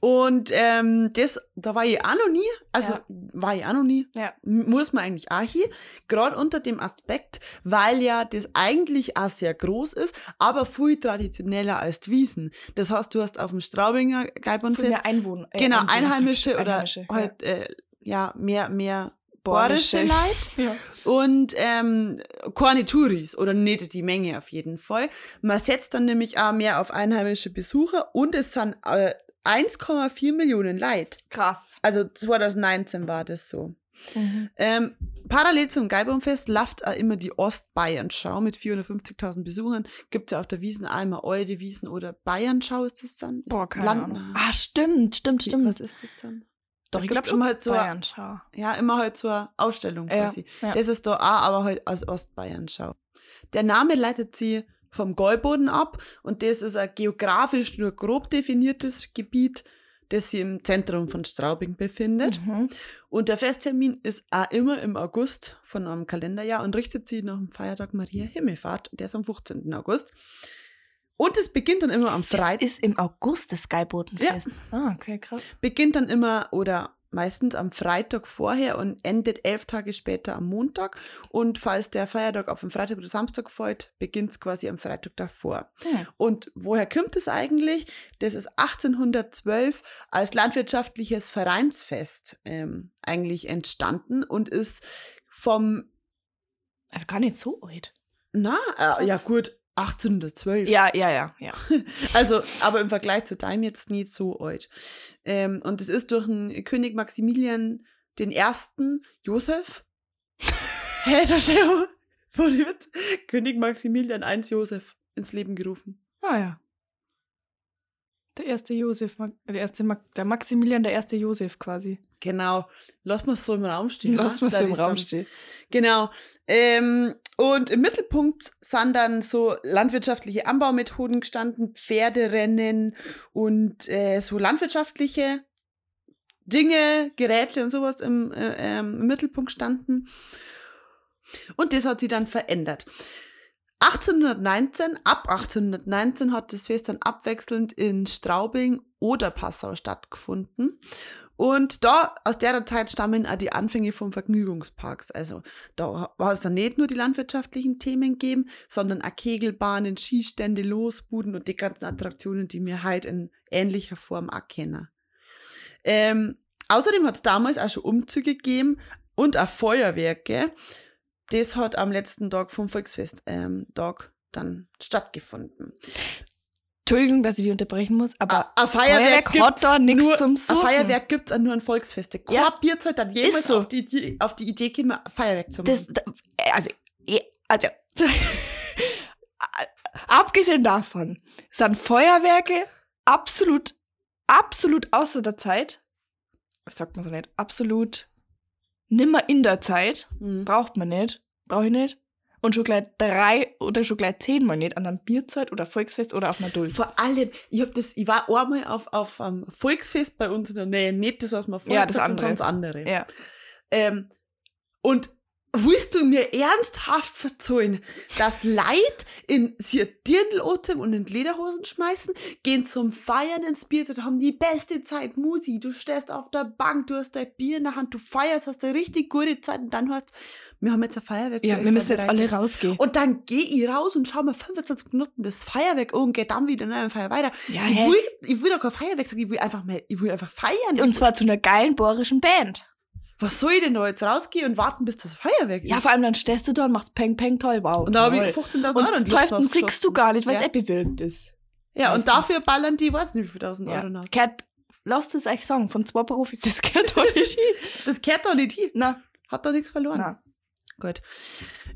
Und ähm, das, da war ich auch noch nie. Also Ja. war ich auch noch nie. Ja. Muss man eigentlich auch hier. Gerade unter dem Aspekt, weil ja das eigentlich auch sehr groß ist, aber viel traditioneller als die Wiesen. Das heißt, du hast auf dem Straubinger Gäubodenfest Einwohner. äh, genau Einwohner- Einheimische oder Einheimische, ja. halt äh, ja mehr mehr Borische. Leid Ja. und ähm, keine Touris oder nicht die Menge auf jeden Fall. Man setzt dann nämlich auch mehr auf einheimische Besucher und es sind äh, 1,4 Millionen Leid. Krass. Also 2019 war das so. Mhm. Ähm, parallel zum Geibumfest läuft auch immer die Ostbayern-Schau mit 450.000 Besuchern. Gibt ja auf der Wiesen einmal Eude Wiesen oder Bayern-Schau ist das dann? Ist Boah, keine Land- Ahnung. Ah, stimmt, stimmt, stimmt. Was ist das dann? Doch, ich glaube immer halt so, Bayernschau. ja, immer halt eine Ausstellung Ja, quasi. ja. Das ist da auch, aber halt aus Ostbayern-Schau. Der Name leitet sie vom Gäuboden ab und das ist ein geografisch nur grob definiertes Gebiet, das sich im Zentrum von Straubing befindet. Mhm. Und der Festtermin ist auch immer im August von einem Kalenderjahr und richtet sich nach dem Feiertag Maria Himmelfahrt. Der ist am 15. August. Und es beginnt dann immer am Das Freitag. ist im August das Skybotenfest. Ah, okay, krass. Beginnt dann immer oder meistens am Freitag vorher und endet elf Tage später am Montag. Und falls der Feiertag auf den Freitag oder Samstag fällt, beginnt es quasi am Freitag davor. Hm. Und woher kommt es eigentlich? Das ist 1812 als landwirtschaftliches Vereinsfest ähm, eigentlich entstanden und ist vom, Also gar nicht so alt. na, äh, ja gut, 1812. Ja, ja, ja, ja. Also, aber im Vergleich zu deinem jetzt nicht so alt. Ähm, und es ist durch den König Maximilian den ersten Josef. Hä, da jetzt König Maximilian I. Josef ins Leben gerufen. Ah ja. Der erste Josef, der erste, der Maximilian, der erste Josef quasi. Genau. Lass mal so im Raum stehen. Lass mal so im Raum stehen. Genau. Ähm, und im Mittelpunkt sind dann so landwirtschaftliche Anbaumethoden gestanden, Pferderennen und äh, so landwirtschaftliche Dinge, Geräte und sowas im, äh, ähm, im Mittelpunkt standen. Und das hat sich dann verändert. 1819, ab 1819 hat das Fest dann abwechselnd in Straubing oder Passau stattgefunden. Und da, aus der Zeit stammen auch die Anfänge vom Vergnügungsparks. Also da war es dann nicht nur die landwirtschaftlichen Themen geben, sondern auch Kegelbahnen, Skistände, Losbuden und die ganzen Attraktionen, die wir heute in ähnlicher Form auch kennen. Ähm, außerdem hat es damals auch schon Umzüge gegeben und auch Feuerwerke. Das hat am letzten Tag vom Volksfest ähm, Tag dann stattgefunden. Entschuldigung, dass ich die unterbrechen muss, aber Ein Feuerwerk hat gibt's da nichts zum Ein Suchen. Feuerwerk gibt es nur an Volksfeste. Kein Ja. Bierzeit hat jemals Ist so. auf, die, Idee- auf die Idee gekommen, ein Feuerwerk zu machen. das, da- äh, also, also, abgesehen davon sind Feuerwerke absolut, absolut außer der Zeit. Sagt man so nicht? Absolut nimmer in der Zeit. Mhm. Braucht man nicht. Brauche ich nicht. Und schon gleich drei oder schon gleich zehnmal nicht an einem Bierzeit oder Volksfest oder auf einer Duld. Vor allem, ich hab das, ich war einmal auf, auf einem Volksfest bei uns in der Nähe, nicht das, was man vorher Ja, das andere. das andere. Ja. Ähm, und willst du mir ernsthaft verzeihen, dass Leid in sie Dirndl und in Lederhosen schmeißen, gehen zum Feiern ins Bier, haben die beste Zeit, Musi, du stehst auf der Bank, du hast dein Bier in der Hand, du feierst, hast eine richtig gute Zeit und dann hast, wir haben jetzt ein Feuerwerk. Ja, wir müssen jetzt alle rausgehen. Und dann geh ich raus und schau mir 25 Minuten das Feuerwerk an und geh dann wieder in einem Feuer weiter. Ja, ich, hä? will, ich will doch kein Feuerwerk sagen, ich will einfach mal, ich will einfach feiern. Und zwar zu einer geilen bohrischen Band. Was soll ich denn da jetzt rausgehen und warten, bis das Feuerwerk ist? Ja, vor allem dann stehst du da und machst Peng Peng toll, wow. und da habe ich toll. 15.000 Euro in Und die Teufel siehst du gar nicht, weil es Ja. bewirkt ist. Ja, und Meistens. dafür ballern die, weiß nicht wie viel tausend Euro nach. Cat, lasst es euch sagen, von zwei Profis, das gehört doch nicht hin. Das kehrt doch nicht hin. Na, Hat doch nichts verloren. na. Gut.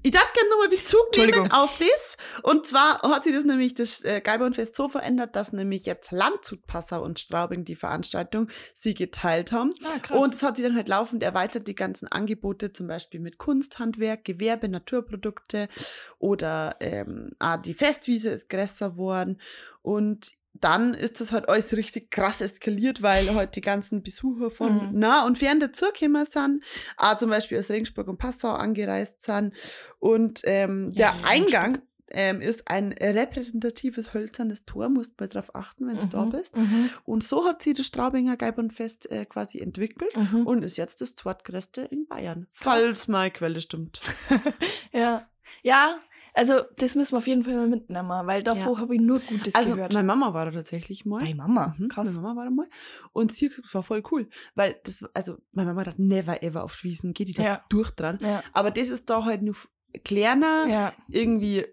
Ich darf gerne nochmal Bezug nehmen auf das. Und zwar hat sich das nämlich, das äh, Geibernfest so verändert, dass nämlich jetzt Landshut, Passau und Straubing die Veranstaltung sie geteilt haben. Ah. Und es hat sich dann halt laufend erweitert, die ganzen Angebote, zum Beispiel mit Kunsthandwerk, Gewerbe, Naturprodukte oder ähm, auch die Festwiese ist größer geworden. Und dann ist das halt alles richtig krass eskaliert, weil halt die ganzen Besucher von Mhm. nah und fern dazugekommen sind, auch zum Beispiel aus Regensburg und Passau angereist sind. Und ähm, der Ja, Eingang ähm, ist ein repräsentatives hölzernes Tor, musst mal drauf achten, wenn du da Mhm, bist. Mhm. Und so hat sich das Straubinger Geibernfest äh, quasi entwickelt Mhm. und ist jetzt das zweitgrößte in Bayern. Falls meine Quelle stimmt. Ja. Ja, also das müssen wir auf jeden Fall mal mitnehmen, weil davor habe ich nur Gutes Also, gehört. meine Mama war da tatsächlich mal. Bei Mama, Mhm, krass. Meine Mama war da mal. Und sie war voll cool. Weil das, also, meine Mama hat never ever auf Wiesen, geht die da Ja. durch dran. Ja, Aber das ist da halt noch kleiner, ja, irgendwie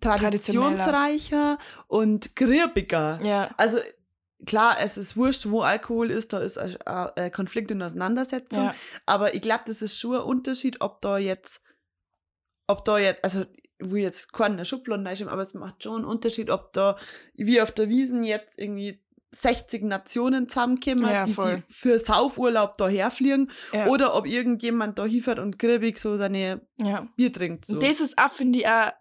traditionsreicher und griebiger. ja. Also, klar, es ist wurscht, wo Alkohol ist, da ist ein Konflikt und Auseinandersetzung. ja. Aber ich glaube, das ist schon ein Unterschied, ob da jetzt, ob da jetzt, also will jetzt keinen in der Schublade reinschieben, aber es macht schon einen Unterschied, ob da, wie auf der Wiesen jetzt irgendwie 60 Nationen zusammenkommen, Ja, die sie für Saufurlaub daher fliegen Ja. oder ob irgendjemand da hinfährt und griebig so seine ja. Bier trinkt. So. Und das ist auch, finde ich, ein,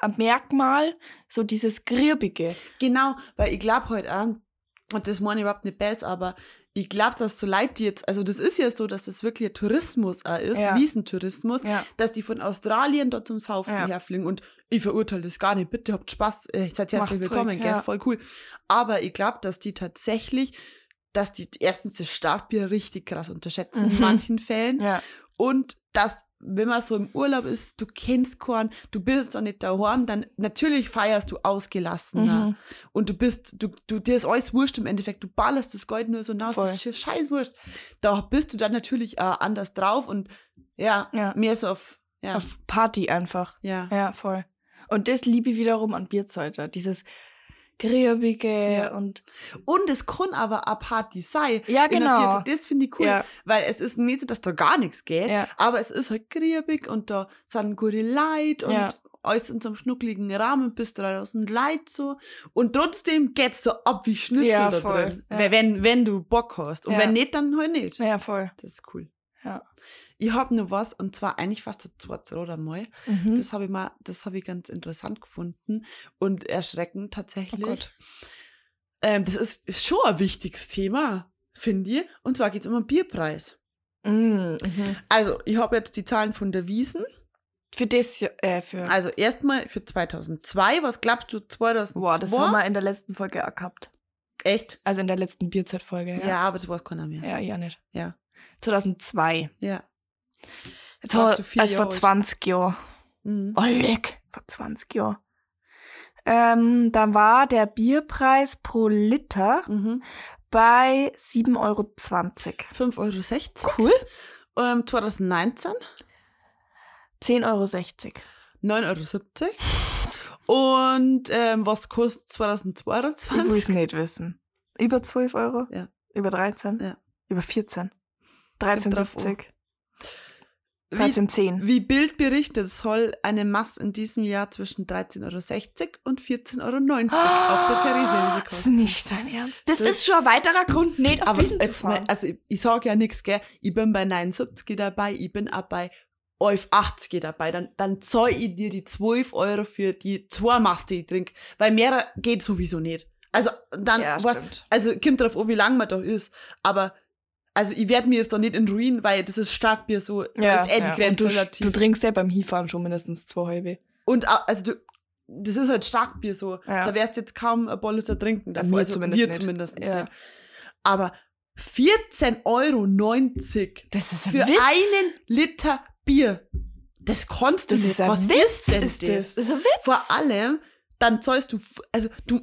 ein- Merkmal, so dieses Grirbige. Genau, weil ich glaube halt auch, und das meine ich überhaupt nicht besser, aber ich glaube, dass so Leute, die jetzt, also das ist ja so, dass das wirklich ein Tourismus auch ist, Ja. Wiesentourismus, Ja. dass die von Australien dort zum Saufen Ja. herfliegen und ich verurteile das gar nicht, bitte habt Spaß, äh, seid herzlich willkommen, gell, voll cool. Aber ich glaube, dass die tatsächlich, dass die erstens das Starkbier richtig krass unterschätzen in Mhm. manchen Fällen. Und dass, wenn man so im Urlaub ist, du kennst keinen, du bist doch nicht daheim, dann natürlich feierst du ausgelassener. Mhm. Und du bist, du, du, dir ist alles wurscht im Endeffekt. Du ballerst das Gold nur so nass, Voll. das ist scheiß wurscht. Da bist du dann natürlich äh, anders drauf und ja, Ja. mehr so auf, ja, Auf Party einfach. ja. Ja, voll. Und das liebe ich wiederum an Bierzeuter. Dieses Grirbige Ja. und Und es kann aber eine Party sein. Ja, genau. Bierzeit. Das finde ich cool, Ja. weil es ist nicht so, dass da gar nichts geht, Ja. aber es ist halt griebig und da sind gute Leute und alles in so einem schnuckligen Rahmen bis 3000 Leute so. Und trotzdem geht's so ab wie Schnitzel Ja, da voll. drin. Wenn- Wenn, du Bock hast. Und wenn nicht, dann halt nicht. ja, voll. Das ist cool. Ja. Ich habe noch was, und zwar eigentlich fast ein zweites Rad einmal. Mhm. Das habe ich mal, das habe ich ganz interessant gefunden und erschreckend oh tatsächlich. Gott. ähm, das ist schon ein wichtiges Thema, finde ich. Und zwar geht es um einen Bierpreis. Mhm. Mhm. Also, ich habe jetzt die Zahlen von der Wiesen. Für das, Jahr- äh, für. Also erstmal für 2002. Was glaubst du 2002? Boah, das haben wir in der letzten Folge auch gehabt. Echt? Also in der letzten Bierzeitfolge. Ja, Ja, aber das weiß keiner mehr. ja, ja nicht. Ja. 2002. Ja. Jetzt Warst du also vor Jahre alt? 20 Jahren. Mhm. Oh, leck. Vor 20 Jahren. Ähm, dann war der Bierpreis pro Liter Mhm. bei 7,20 Euro. 5,60 Euro. Cool. Ähm, 2019 10,60 Euro. 9,70 Euro. Und ähm, was kostet Ich will es 2022? nicht wissen. Über 12 Euro? Ja. Über 13? Ja. Über 14? Kommt drauf 13,70? Wie, 13,10. wie Bild berichtet, soll eine Mass in diesem Jahr zwischen 13,60 Euro und 14,90 Euro auf der Theresienwiese Das ist kosten. nicht dein Ernst. Das, Das- ist schon ein weiterer Grund, nicht auf Aber diesen zu mal, fahren. also ich, ich sage ja nichts, gell? Ich bin bei 79 dabei, ich bin auch bei auf 80 dabei. Dann, dann zahl ich dir die 12 Euro für die zwei Maß, die ich trinke. Weil mehr geht sowieso nicht. Also dann, Ja, was, also kommt drauf an, wie lange man da ist. Aber also ich werde mir jetzt da nicht in Ruin, weil das ist Starkbier so, da ist eh die Und Grenze du, du trinkst ja beim Hinfahren schon mindestens zwei halbe. Und also du, das ist halt Starkbier so. Ja. Da wirst du jetzt kaum ein Liter trinken. Ja, Davon. mir also zumindest wir nicht. zumindest Ja. nicht. Aber 14,90 Euro Das ist ein für Witz. einen Liter Bier. Das kannst du Das nicht. ist Was Witz, ist das? das? Das ist ein Witz. Vor allem, dann zahlst du, also du,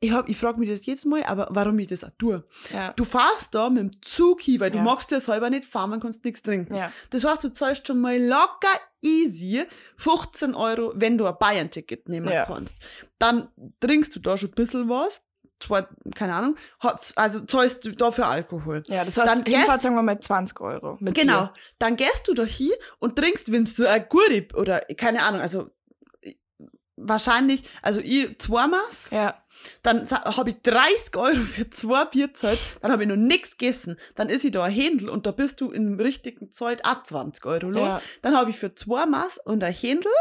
ich, hab, ich frage mich das jedes Mal, aber warum ich das auch tue. ja. Du fährst da mit dem Zug hin, weil du Ja. magst ja selber nicht fahren, man kannst nichts trinken. ja. Das heißt, du zahlst schon mal locker easy 15 Euro, wenn du ein Bayern-Ticket nehmen kannst. Dann trinkst du da schon ein bisschen was. Zwar, keine Ahnung, also zahlst du dafür Alkohol. Ja, das heißt, Dann gehst- sagen wir mal 20 Euro. Mit Genau. Bier. Dann gehst du da hin und trinkst, wenn du ein Gurib oder keine Ahnung, also ich- wahrscheinlich, also ich zweimal, Ja. Dann habe ich 30 Euro für zwei Bier gezahlt, dann habe ich noch nichts gegessen. Dann ist ich da ein Händel und da bist du im richtigen Zeit auch 20 Euro los. Ja. Dann habe ich für zwei Maß und ein Händel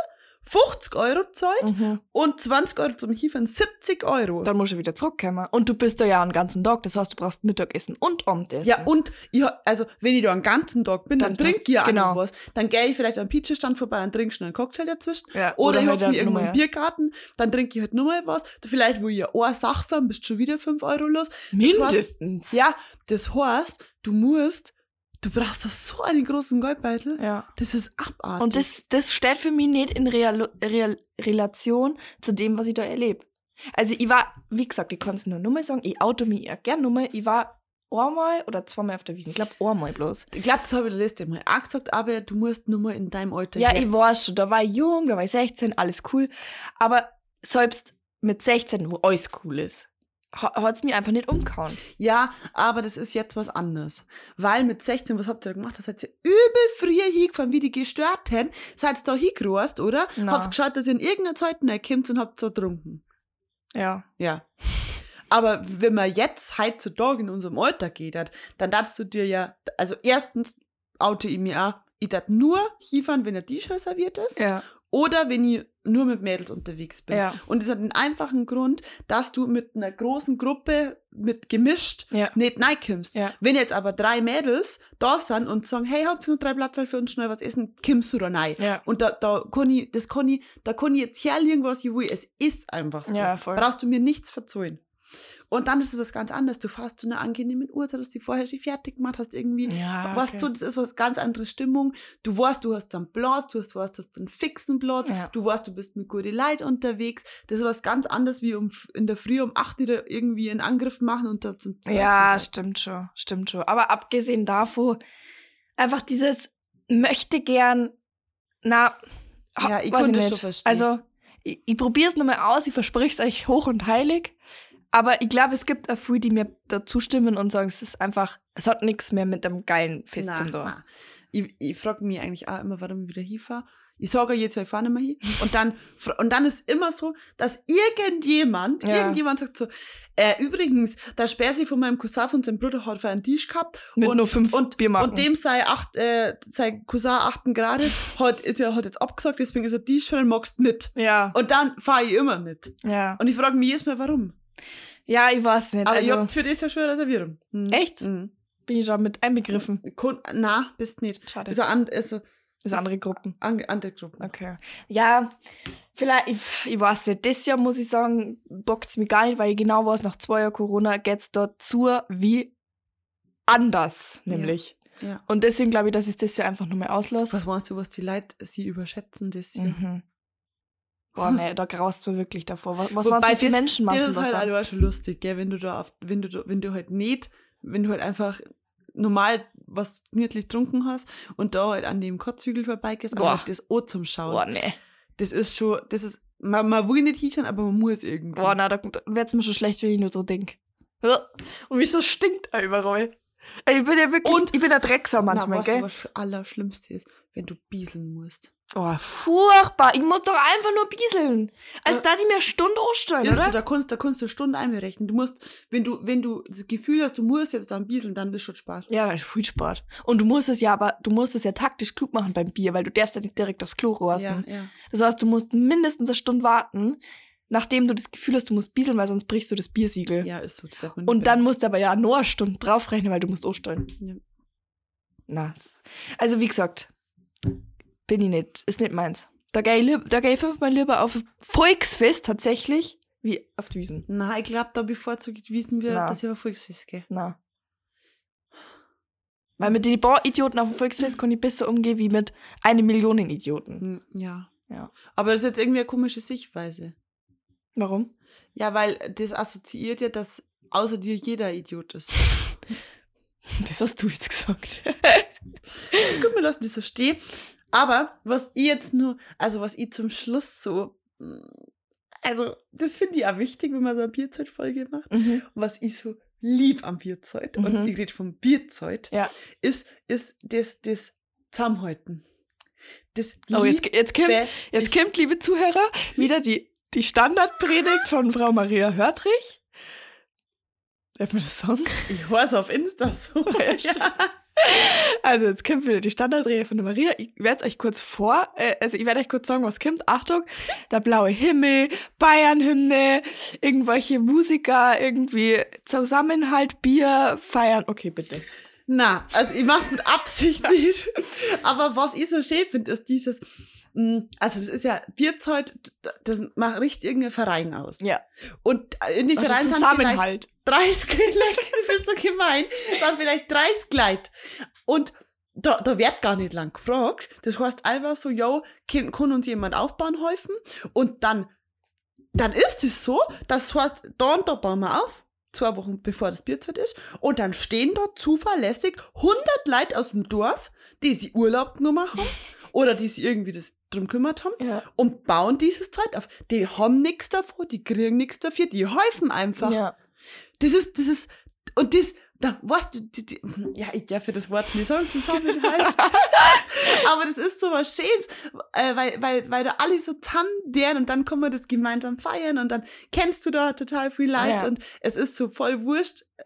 50 Euro gezahlt Mhm. und 20 Euro zum Hiefern 70 Euro. Dann musst du wieder zurückkommen. Und du bist da ja einen ganzen Tag. Das heißt, du brauchst Mittagessen und Abendessen. Ja, und ich, also, wenn ich da einen ganzen Tag bin, dann, Dann trinke ich ja genau. was. Dann gehe ich vielleicht am Pizzastand vorbei und trinke schnell einen Cocktail dazwischen. Ja, Oder, ich halt hab dann mir irgendwo einen Biergarten, dann trinke ich halt nochmal was. Vielleicht, wo ich ja eine Sache fahren, bist du schon wieder 5 Euro los. Das heißt, Mindestens. ja, das heißt, du musst, du brauchst da so einen großen Goldbeutel. Ja. Das ist abartig. Und das, das steht für mich nicht in Real, Real, Relation zu dem, was ich da erlebe. Also ich war, wie gesagt, ich kann es nur nochmal sagen, ich auto mich ja gern nochmal. Ich war einmal oder zweimal auf der Wiesn. Ich glaube einmal bloß. ich glaube, das habe ich das letzte Mal auch gesagt, aber du musst nur mal in deinem Alter Ja, jetzt- ich weiß schon, da war ich jung, da war ich 16, alles cool. Aber selbst mit 16, wo alles cool ist, hat es mich einfach nicht umgehauen. Ja, aber das ist jetzt was anderes. Weil mit 16, was habt ihr da gemacht? Das seid ihr übel früher hingefahren, wie die gestört haben. Seid ihr da hingerost, oder? Na. Habt geschaut, dass ihr in irgendeiner Zeit kommt und habt so getrunken. Ja. Ja. Aber wenn man jetzt heutzutage in unserem Alter geht, dann darfst du dir ja, also erstens oute ich mir auch, ich darf nur hinfahren, wenn ein T-Shirt serviert ist. Ja. Oder wenn ich nur mit Mädels unterwegs bin. Ja. Und das hat den einfachen Grund, dass du mit einer großen Gruppe mit gemischt Ja. nicht reinkommst. Ja. Wenn jetzt aber drei Mädels da sind und sagen, hey, habt ihr noch drei Plätze für uns schnell was essen, kommst du da rein. Ja. Und da, da kann ich, das kann ich, da kann ich jetzt herlegen, was ich will. Es ist einfach so. Brauchst du mir nichts verzeihen. Und dann ist es was ganz anderes. Du fährst zu einer angenehmen Uhrzeit, hast die vorher schon fertig gemacht, hast irgendwie, Ja, okay. du, das ist was ganz andere Stimmung. Du weißt, du hast einen Platz, du hast, du hast einen fixen Platz, Ja. du weißt, du bist mit guten Leuten unterwegs. Das ist was ganz anderes, wie um, in der Früh um 8 Uhr irgendwie einen Angriff machen und da zum Zeug Ja, zu stimmt schon, stimmt schon. Aber abgesehen davon, einfach dieses möchte gern, na, Ja, ich weiß das nicht. schon verstehen. Also, ich, ich probiere es nochmal aus, ich verspreche es euch hoch und heilig. Aber ich glaube, es gibt auch viele, die mir da zustimmen und sagen, es ist einfach, es hat nichts mehr mit einem geilen Fest zum tun. Ich, ich frage mich eigentlich auch immer, warum ich wieder hinfahre. Ich sage ja jetzt, ich fahre nicht mehr hin. Und dann, und dann ist immer so, dass irgendjemand, Ja. irgendjemand sagt so, äh, übrigens, der Spersi von meinem Cousin von seinem Bruder hat für einen Tisch gehabt. Mit und, nur fünf und, Biermarken. und dem sei acht, äh, sein Cousin achten Grades hat, ist hat jetzt abgesagt, deswegen ist er Tisch für den magst mit. Ja, Und dann fahre ich immer mit. ja. Und ich frage mich jedes Mal, warum. Ja, ich weiß nicht. Aber ich also, hab für das ja schon eine Reservierung. Mhm. Echt? Mhm. bin ich da mit einbegriffen. Kon- Na, bist nicht. Schade. Also, an, also Das ist andere Gruppen. an, andere Gruppen. Okay. Ja, vielleicht, ich, ich weiß nicht, das Jahr muss ich sagen, bockt es mir gar nicht, weil ich genau weiß, nach zwei Jahren Corona geht es dort zu wie anders, nämlich. Ja. Und deswegen glaube ich, dass ich das Jahr einfach nur mehr auslasse. Was meinst du, was die Leute sie überschätzen das Jahr? Mhm. Boah, nee, da graust du wirklich davor. Was, Wobei waren so viele das- Menschenmassen Das ist halt auch schon lustig, gell? Wenn du da auf, wenn du wenn du halt nicht, wenn du halt einfach normal was gemütlich getrunken hast und da halt an dem Kotzhügel vorbeigehst, Boah. aber das auch zum Schauen. Boah, nee. Das ist schon, das ist, man, man will nicht hinschauen, aber man muss irgendwie. Boah, na, da, da wird es mir schon schlecht, wenn ich nur so denke. Und wieso stinkt er überall? Ich bin ja wirklich, Und- ich bin ein Drecksau manchmal, Na, gell? was sch- Allerschlimmste ist, wenn du bieseln musst. Oh, furchtbar. Ich muss doch einfach nur bieseln. Als Äh, da die mir eine Stunde ausstellen, Weißt du, oder? da kannst, da kannst du eine Stunde einberechnen. Du musst, wenn du, wenn du das Gefühl hast, du musst jetzt dann bieseln, dann ist schon Spaß. Ja, das ist viel Sport. Und du musst es ja, aber du musst es ja taktisch klug machen beim Bier, weil du darfst ja nicht direkt aufs Klo rasen. Ja, ja. Das heißt, du musst mindestens eine Stunde warten, nachdem du das Gefühl hast, du musst bieseln, weil sonst brichst du das Biersiegel. Ja, ist so. Das darf man nicht Und dann musst du aber ja nur eine Stunde draufrechnen, weil du musst ausstellen. Ja. Na. Also wie gesagt, bin ich nicht, ist nicht meins. Da gehe ich, da geh ich fünfmal lieber auf Volksfest tatsächlich, wie auf die Wiesen. Na, ich glaube, da bevorzugt wissen wir, Na. dass ich auf Volksfest gehe. Na. Weil mit den paar Idioten auf dem Volksfest kann ich besser umgehen wie mit eine Million Idioten. Hm, Ja. Ja. Aber das ist jetzt irgendwie eine komische Sichtweise. Warum? Ja, weil das assoziiert ja, dass außer dir jeder Idiot ist. Das hast du jetzt gesagt. Gut, wir lassen das so stehen. Aber was ich jetzt nur, also was ich zum Schluss so, mm, also das finde ich auch wichtig, wenn man so eine Bierzeitfolge macht. mhm. Was ich so lieb am Bierzeit, Mhm. und ich rede vom Bierzeit, Ja. ist, ist das, das Zusammenhalten. Das Oh, jetzt, jetzt, kommt, jetzt kommt, liebe Zuhörer, wieder die, die Standardpredigt von Frau Maria Hörtrich. Darf man das sagen? Ich höre es auf Insta so. Ja. Also, jetzt kommt wieder die Standardrede von der Maria. Ich werde es euch kurz vor, äh, also ich werde euch kurz sagen, was kommt. Achtung, der blaue Himmel, Bayern-Hymne, irgendwelche Musiker, irgendwie Zusammenhalt, Bier, feiern. Okay, bitte. Na, also ich mach's mit Absicht nicht. Aber was ich so schön finde, ist dieses, also das ist ja Bierzeit, das macht richtig irgendein Verein aus. Ja. Und in den Also Vereinen sind vielleicht Zusammenhalt. 30 Leute, du bist so gemein, sind vielleicht 30 Leute. Und da, da wird gar nicht lang gefragt. Das heißt einfach so, yo, kann, kann uns jemand aufbauen helfen? Und dann, dann ist es so, das heißt, da und da bauen wir auf, zwei Wochen bevor das Bierzeit ist, und dann stehen da zuverlässig 100 Leute aus dem Dorf, die sie Urlaub genommen haben oder die sich irgendwie das drum kümmert haben Ja. und bauen dieses Zeit auf. Die haben nichts davor, die kriegen nichts dafür, die helfen einfach. ja. Das ist, das ist, und das da, weißt du, die, die, ja, ich darf ja das Wort nicht sagen, Zusammenhalt. Aber das ist so was Schönes, äh, weil, weil, weil da alle so zusammen und dann kommen wir das gemeinsam feiern und dann kennst du da total viel Leid Ja. und es ist so voll wurscht, äh,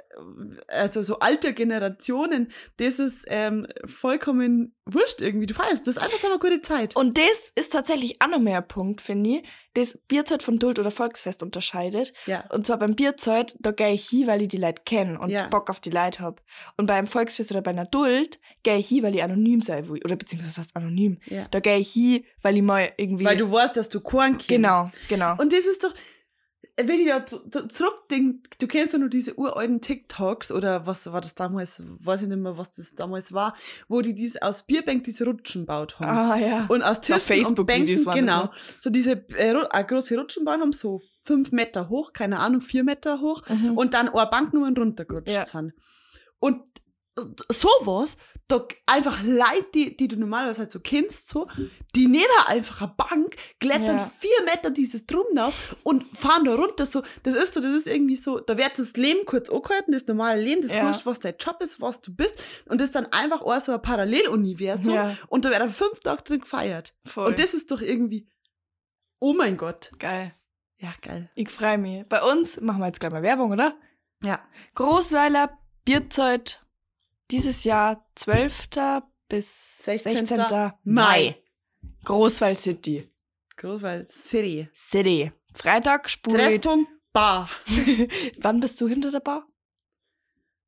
also so alte Generationen, das ist ähm, vollkommen wurscht irgendwie. Du feierst, das ist einfach eine gute Zeit. Und das ist tatsächlich auch noch mehr ein Punkt, finde ich, das Bierzeit von Duld oder Volksfest unterscheidet. ja. Und zwar beim Bierzeit, da gehe ich hin, weil ich die Leute kenne und Ja. Bock auf die Leute hab. Und beim Volksfest oder bei einer Duld gehe ich hin, weil ich anonym sein will. Oder beziehungsweise das heißt anonym. ja. Da gehe ich hin, weil ich mal irgendwie. Weil du weißt, dass du Korn kennst. Genau, genau. Und das ist doch, wenn ich da zurückdenke, du kennst ja nur diese uralten TikToks oder was war das damals, weiß ich nicht mehr, was das damals war, wo die dies aus Bierbänk diese Rutschen baut haben. ah, ja. Und aus Tischen und Facebook-Videos Bänken, waren das, genau, ne? so diese äh, eine große Rutschen bauen haben, so fünf Meter hoch, keine Ahnung, vier Meter hoch Mhm. und dann eine Banknummern runtergerutscht Ja. sind. Und sowas, da einfach Leute, die, die du normalerweise halt so kennst, so, die nehmen einfach eine Bank, klettern Ja. vier Meter dieses Drum auf und fahren da runter. So, das ist so, das ist irgendwie so, da wird so das Leben kurz angehalten, das normale Leben, das Ja. wurscht, was dein Job ist, was du bist. Und das ist dann einfach auch so ein Paralleluniversum. Ja. Und da wird dann fünf Tage drin gefeiert. Voll. Und das ist doch irgendwie, oh mein Gott. geil. Ja, geil. Ich freue mich. Bei uns machen wir jetzt gleich mal Werbung, oder? Ja. Großweiler Bierzeit dieses Jahr 12. bis 16. 16. Mai. Großwald City. Großwald City. City. Freitag spult. Treffpunkt Bar. Wann bist du hinter der Bar?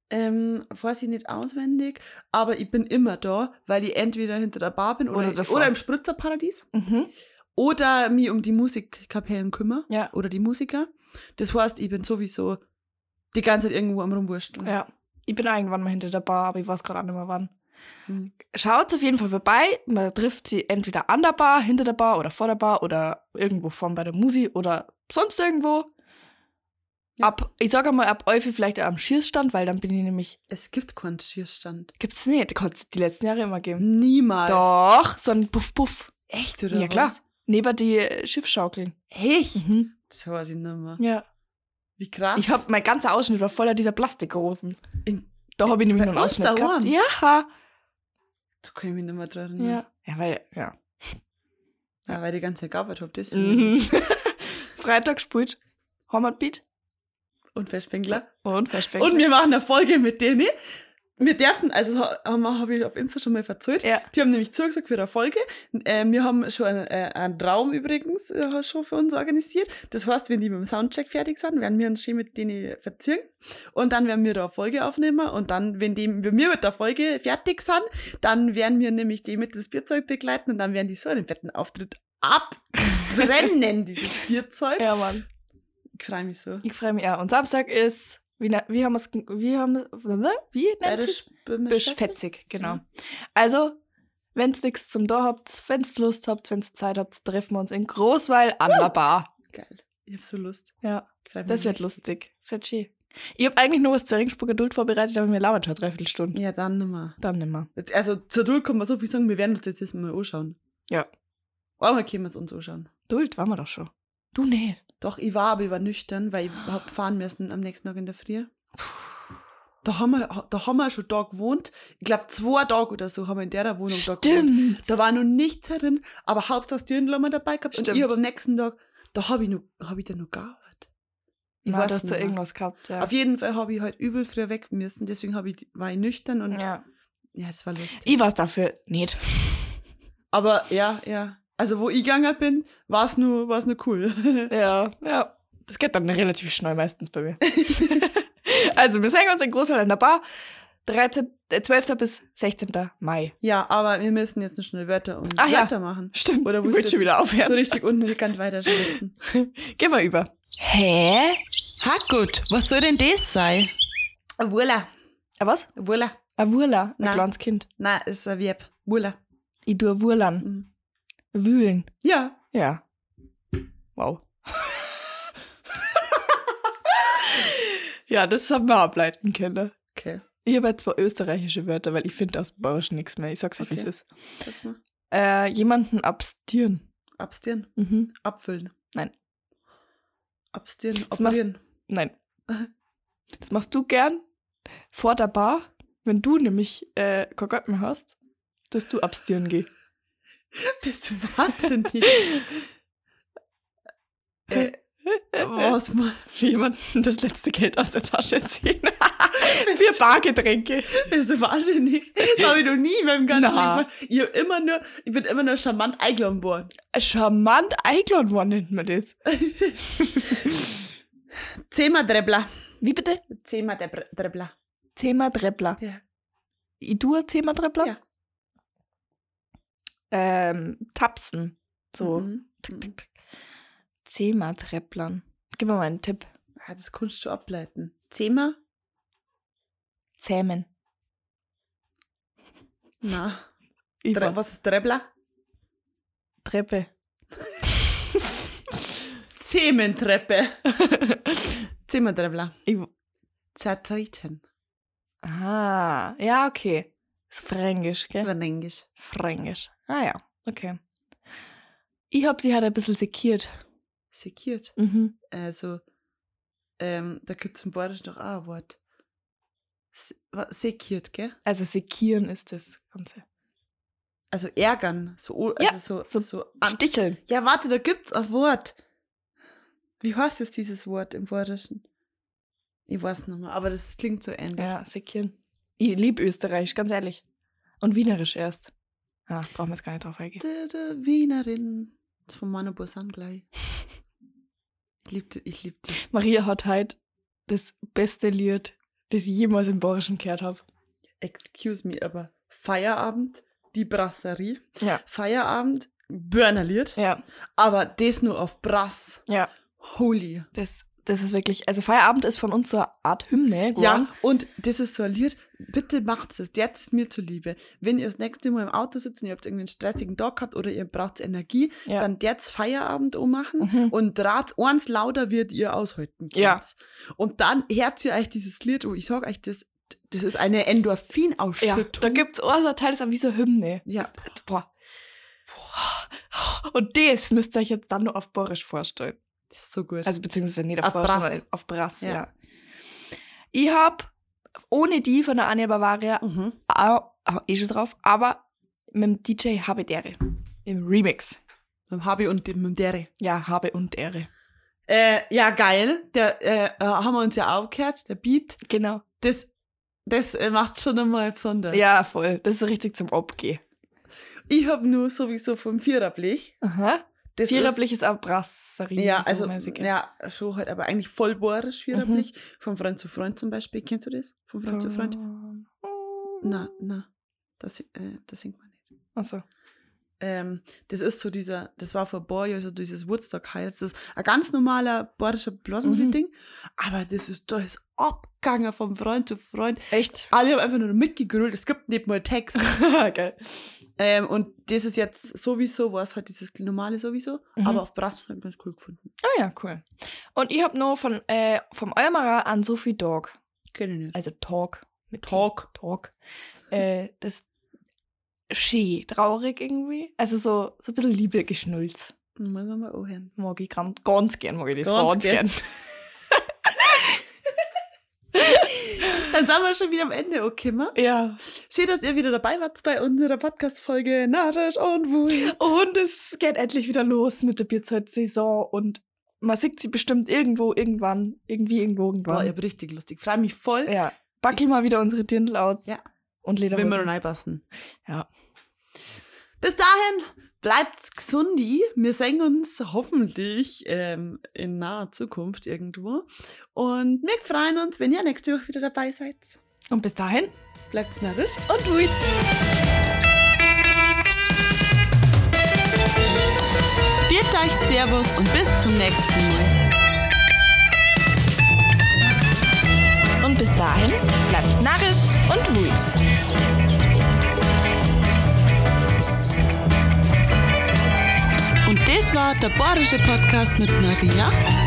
Ähm, weiß ich nicht auswendig, aber ich bin immer da, weil ich entweder hinter der Bar bin oder, Oder oder, im Spritzerparadies Mhm. oder mich um die Musikkapellen kümmere Ja. oder die Musiker. Das heißt, ich bin sowieso die ganze Zeit irgendwo am Rumwurschteln. Ja. Ich bin irgendwann mal hinter der Bar, aber ich weiß gerade auch nicht mehr wann. Mhm. Schaut auf jeden Fall vorbei. Man trifft sie entweder an der Bar, hinter der Bar oder vor der Bar oder irgendwo vorn bei der Musi oder sonst irgendwo. Ja. Ab, ich sage mal, ab Eufel vielleicht am Schießstand, weil dann bin ich nämlich. Es gibt keinen Schierstand. Gibt's nicht. Kann es die letzten Jahre immer geben. Niemals. Doch, so ein Puff-Puff. Echt, oder Ja, klar. was? Neben die äh, Schiffschaukeln. Echt? Mhm. Das weiß ich nicht mehr. Ja. Wie krass. Ich hab, mein ganzer Ausschnitt war voller dieser Plastikrosen. In- Da habe ich nämlich noch einen Ausschnitt gehabt. Ja. Da kann ich mich nicht mehr dran erinnern. Ja. Ja, weil, ja. Ja, weil die ganze Zeit gearbeitet habe, deswegen. Mhm. Freitag spielt Heimatbeat Und Festspengler. und Verspeckler. Und wir machen eine Folge mit denen. Wir dürfen, also habe hab ich auf Insta schon mal verzählt, Ja. die haben nämlich zugesagt für eine Folge. Äh, wir haben schon einen, äh, einen Raum übrigens äh, schon für uns organisiert. Das heißt, wenn die mit dem Soundcheck fertig sind, werden wir uns schön mit denen verziehen. Und dann werden wir da eine Folge aufnehmen. Und dann, wenn, die, wenn wir mit der Folge fertig sind, dann werden wir nämlich die mit das Bierzeug begleiten und dann werden die so einen fetten Auftritt abbrennen, dieses Bierzeug. Ja, Mann. Ich freue mich so. Ich freue mich auch. Und Samstag ist, wie, na- wie haben wir es, wie haben wir, wie nennt? Böhmisch Fetzig, genau. Ja. Also, wenn's nichts zum da habt, wenn's Lust habt, wenn's Zeit habt, treffen wir uns in Großweil an der Bar. Geil. Ich hab so Lust. Ja, das wird richtig. lustig. Das wird schön. Ich habe eigentlich nur was zur Ringsburger Geduld vorbereitet, aber mir labert schon dreiviertel Stunden. Ja, dann nimmer. Dann nimmer. Also zur Duld kann man so viel sagen, wir werden uns das jetzt mal anschauen. Ja. Einmal können wir es uns anschauen. Duld waren wir doch schon. Du nicht. Doch, ich war aber ich war nüchtern, weil ich hab fahren müssen am nächsten Tag in der Früh. Da haben wir, da haben wir schon da gewohnt. Ich glaube, zwei Tage oder so haben wir in der Wohnung da gewohnt. Stimmt. Da war noch nichts drin, aber Hauptsache das Dirndl dabei gehabt. Und Stimmt. ich habe am nächsten Tag, da habe ich noch, hab ich da noch gearbeitet. Ich Na, weiß du hast nicht da mehr. irgendwas gehabt, ja. Auf jeden Fall habe ich halt übel früher weg müssen, deswegen hab ich, war ich nüchtern und ja, ja. das war lustig. Ich war's dafür nicht. Aber ja, ja. Also wo ich gegangen bin, war es nur, war's nur cool. Ja, ja. Das geht dann relativ schnell meistens bei mir. also, wir sehen uns in Großteil in der Bar. 13, äh, 12. bis 16. Mai. ja, aber wir müssen jetzt noch schnell Wörter und Ach ja. Wörter machen. Stimmt. Oder ich willst du schon wieder So aufhören. richtig unelegant weiterschwitzen. Gehen wir über. Hä? Ha gut, was soll denn das sein? Wurla. A was? Wurla. A Wurla, ein kleines Kind. Nein, ist ein Verb. Wurla. Ich tue Wurlern. Mhm. Wühlen. Ja. Ja. Wow. ja, das haben wir ableiten können. Okay. Ich habe jetzt zwei österreichische Wörter, weil ich finde aus dem Bayerischen nichts mehr. Ich sag's euch, wie es Okay. ist. Sag mal. Äh, jemanden abstieren. Abstieren. Mhm. Abfüllen. Nein. Abstieren. Das machst-. Nein. Das machst du gern, vor der Bar, wenn du nämlich äh, kein Geld mehr hast, dass du abstieren geh. Bist du wahnsinnig? äh, was mal? Jemanden das letzte Geld aus der Tasche ziehen. Für Bargetränke. Bist du wahnsinnig? Das habe ich noch nie in meinem ganzen Na. Leben. Ich, hab immer nur, ich bin immer nur charmant eingeladen worden. Charmant eingeladen worden nennt man das. Zehnmal Treppler. Wie bitte? Debr- Treppler. Thema Treppler. Ja. Ich tue Thema Treppler? Ja. Ähm, Tapsen. So. Mhm. Tick, tick, tick. Thema Trepplern. Gib mir mal einen Tipp. Ah, das kannst du ableiten. Zehnmal? Zähmen. Na. Tre was ist Treppler? Treppe. Zementreppe. Zehnmal Treppler. Ich, Zertreten. ah, ja, okay. Ist fränkisch, gell? Englisch. Fränkisch. Ah ja, okay. Ich hab die halt ein bisschen sekiert. Sekiert. Mhm. Also, ähm, da gibt es im Bayerischen doch auch ein Wort. Se- Sekiert, gell? Also sekieren ist das Ganze. Also ärgern. So, Ja, also so, so so, Sticheln. Ja, warte, da gibt's ein Wort. Wie heißt es dieses Wort im Bayerischen? Ich weiß nicht mehr, aber das klingt so ähnlich. Ja, sekieren. Ich lieb Österreich, ganz ehrlich. Und Wienerisch erst. Ah, brauchen wir jetzt gar nicht drauf eingehen. Die, die Wienerin. Von meiner Busan gleich. Ich lieb die. Ich lieb die. Maria hat halt das beste Lied, das ich jemals im Bayerischen gehört habe. Excuse me, aber Feierabend, die Brasserie. Ja. Feierabend, Börnerlied. Ja, Aber das nur auf Brass. ja. Holy. Das, das ist wirklich, also Feierabend ist von uns so eine Art Hymne geworden. Ja, und das ist so ein Lied. Bitte macht es. Jetzt ist mir zuliebe. Wenn ihr das nächste Mal im Auto sitzt und ihr habt irgendwie einen stressigen Tag gehabt oder ihr braucht Energie, Ja. dann jetzt Feierabend ummachen Mhm. und Draht eins lauter wird ihr aushalten. Ja. könnt's. Und dann hört ihr euch dieses Lied und ich sag euch, das, das ist eine Ja, Endorphinausschüttung. da gibt's auch so ein Teil, das ist wie so eine Hymne. Ja. Boah. Und das müsst ihr euch jetzt dann nur auf Borisch vorstellen. Das ist so gut. Also beziehungsweise nicht auf, Auf Borisch, Brass. auf Brass, ja. Ja. Ich hab ohne die von der Anja Bavaria mhm. auch, auch eh schon drauf, aber mit dem DJ Habe Dere im Remix. Mit dem Habi und dem Dere. Ja, Habe und Ehre. Äh, ja, geil. Der äh, äh, haben wir uns ja auch gehört, der Beat. Genau. Das, das äh, macht schon einmal besonders. Ja, voll. Das ist richtig zum Abgehen. Ich habe nur sowieso vom Viererblech. Aha. Das Viererblech ist auch Brasserie. Ja, so also, mäßig, ja, schon halt, aber eigentlich voll bohrisch Viererblech. Von Freund zu Freund zum Beispiel. Kennst du das? Von Freund zu Freund? Na, na. Das, äh, das singt man nicht. Achso. Ähm, das ist so dieser, das war vor Jahren so dieses Woodstock-Highlight. Das ist ein ganz normaler bohrischer Blasmusik-Ding. Aber das ist, da ist abgegangen von Freund zu Freund. Echt? Alle haben einfach nur mitgegrölt. Es gibt nicht mal Text. Geil. Ähm, und das ist jetzt sowieso, war es halt dieses normale sowieso. Mhm. Aber auf Brass habe ich ganz cool gefunden. Ah ja, cool. Und ich hab noch von, äh, vom Almara an Sophie Dog, Kenn ich nicht. also Talk. Mit T. Talk. Talk. Äh, das schön, traurig irgendwie. Also so, so ein bisschen Liebe geschnulzt. Muss man mal anhören. Mag ich ganz, ganz gern, mag ich das Ganz ganz, gern. gern. Dann sind wir schon wieder am Ende angekommen. Ja. Schön, dass ihr wieder dabei wart bei unserer Podcast-Folge Narrisch und Wut. Und es geht endlich wieder los mit der Bierzeit-Saison und man sieht sie bestimmt irgendwo, irgendwann, irgendwie, irgendwo, Boah, irgendwann. ich hab richtig lustig. Freue mich voll, ja. Backel mal wieder unsere Dirndl aus. Ja. Und wenn wir Lederhosen. reinpassen. Ja. Bis dahin, bleibt gesundi. Wir sehen uns hoffentlich ähm, in naher Zukunft irgendwo. Und wir freuen uns, wenn ihr nächste Woche wieder dabei seid. Und bis dahin Bleibt narrisch. und Wut. Viert euch Servus und bis zum nächsten Mal. Und bis dahin bleibt's narrisch und wut. Das war der Bayerische Podcast mit Maria.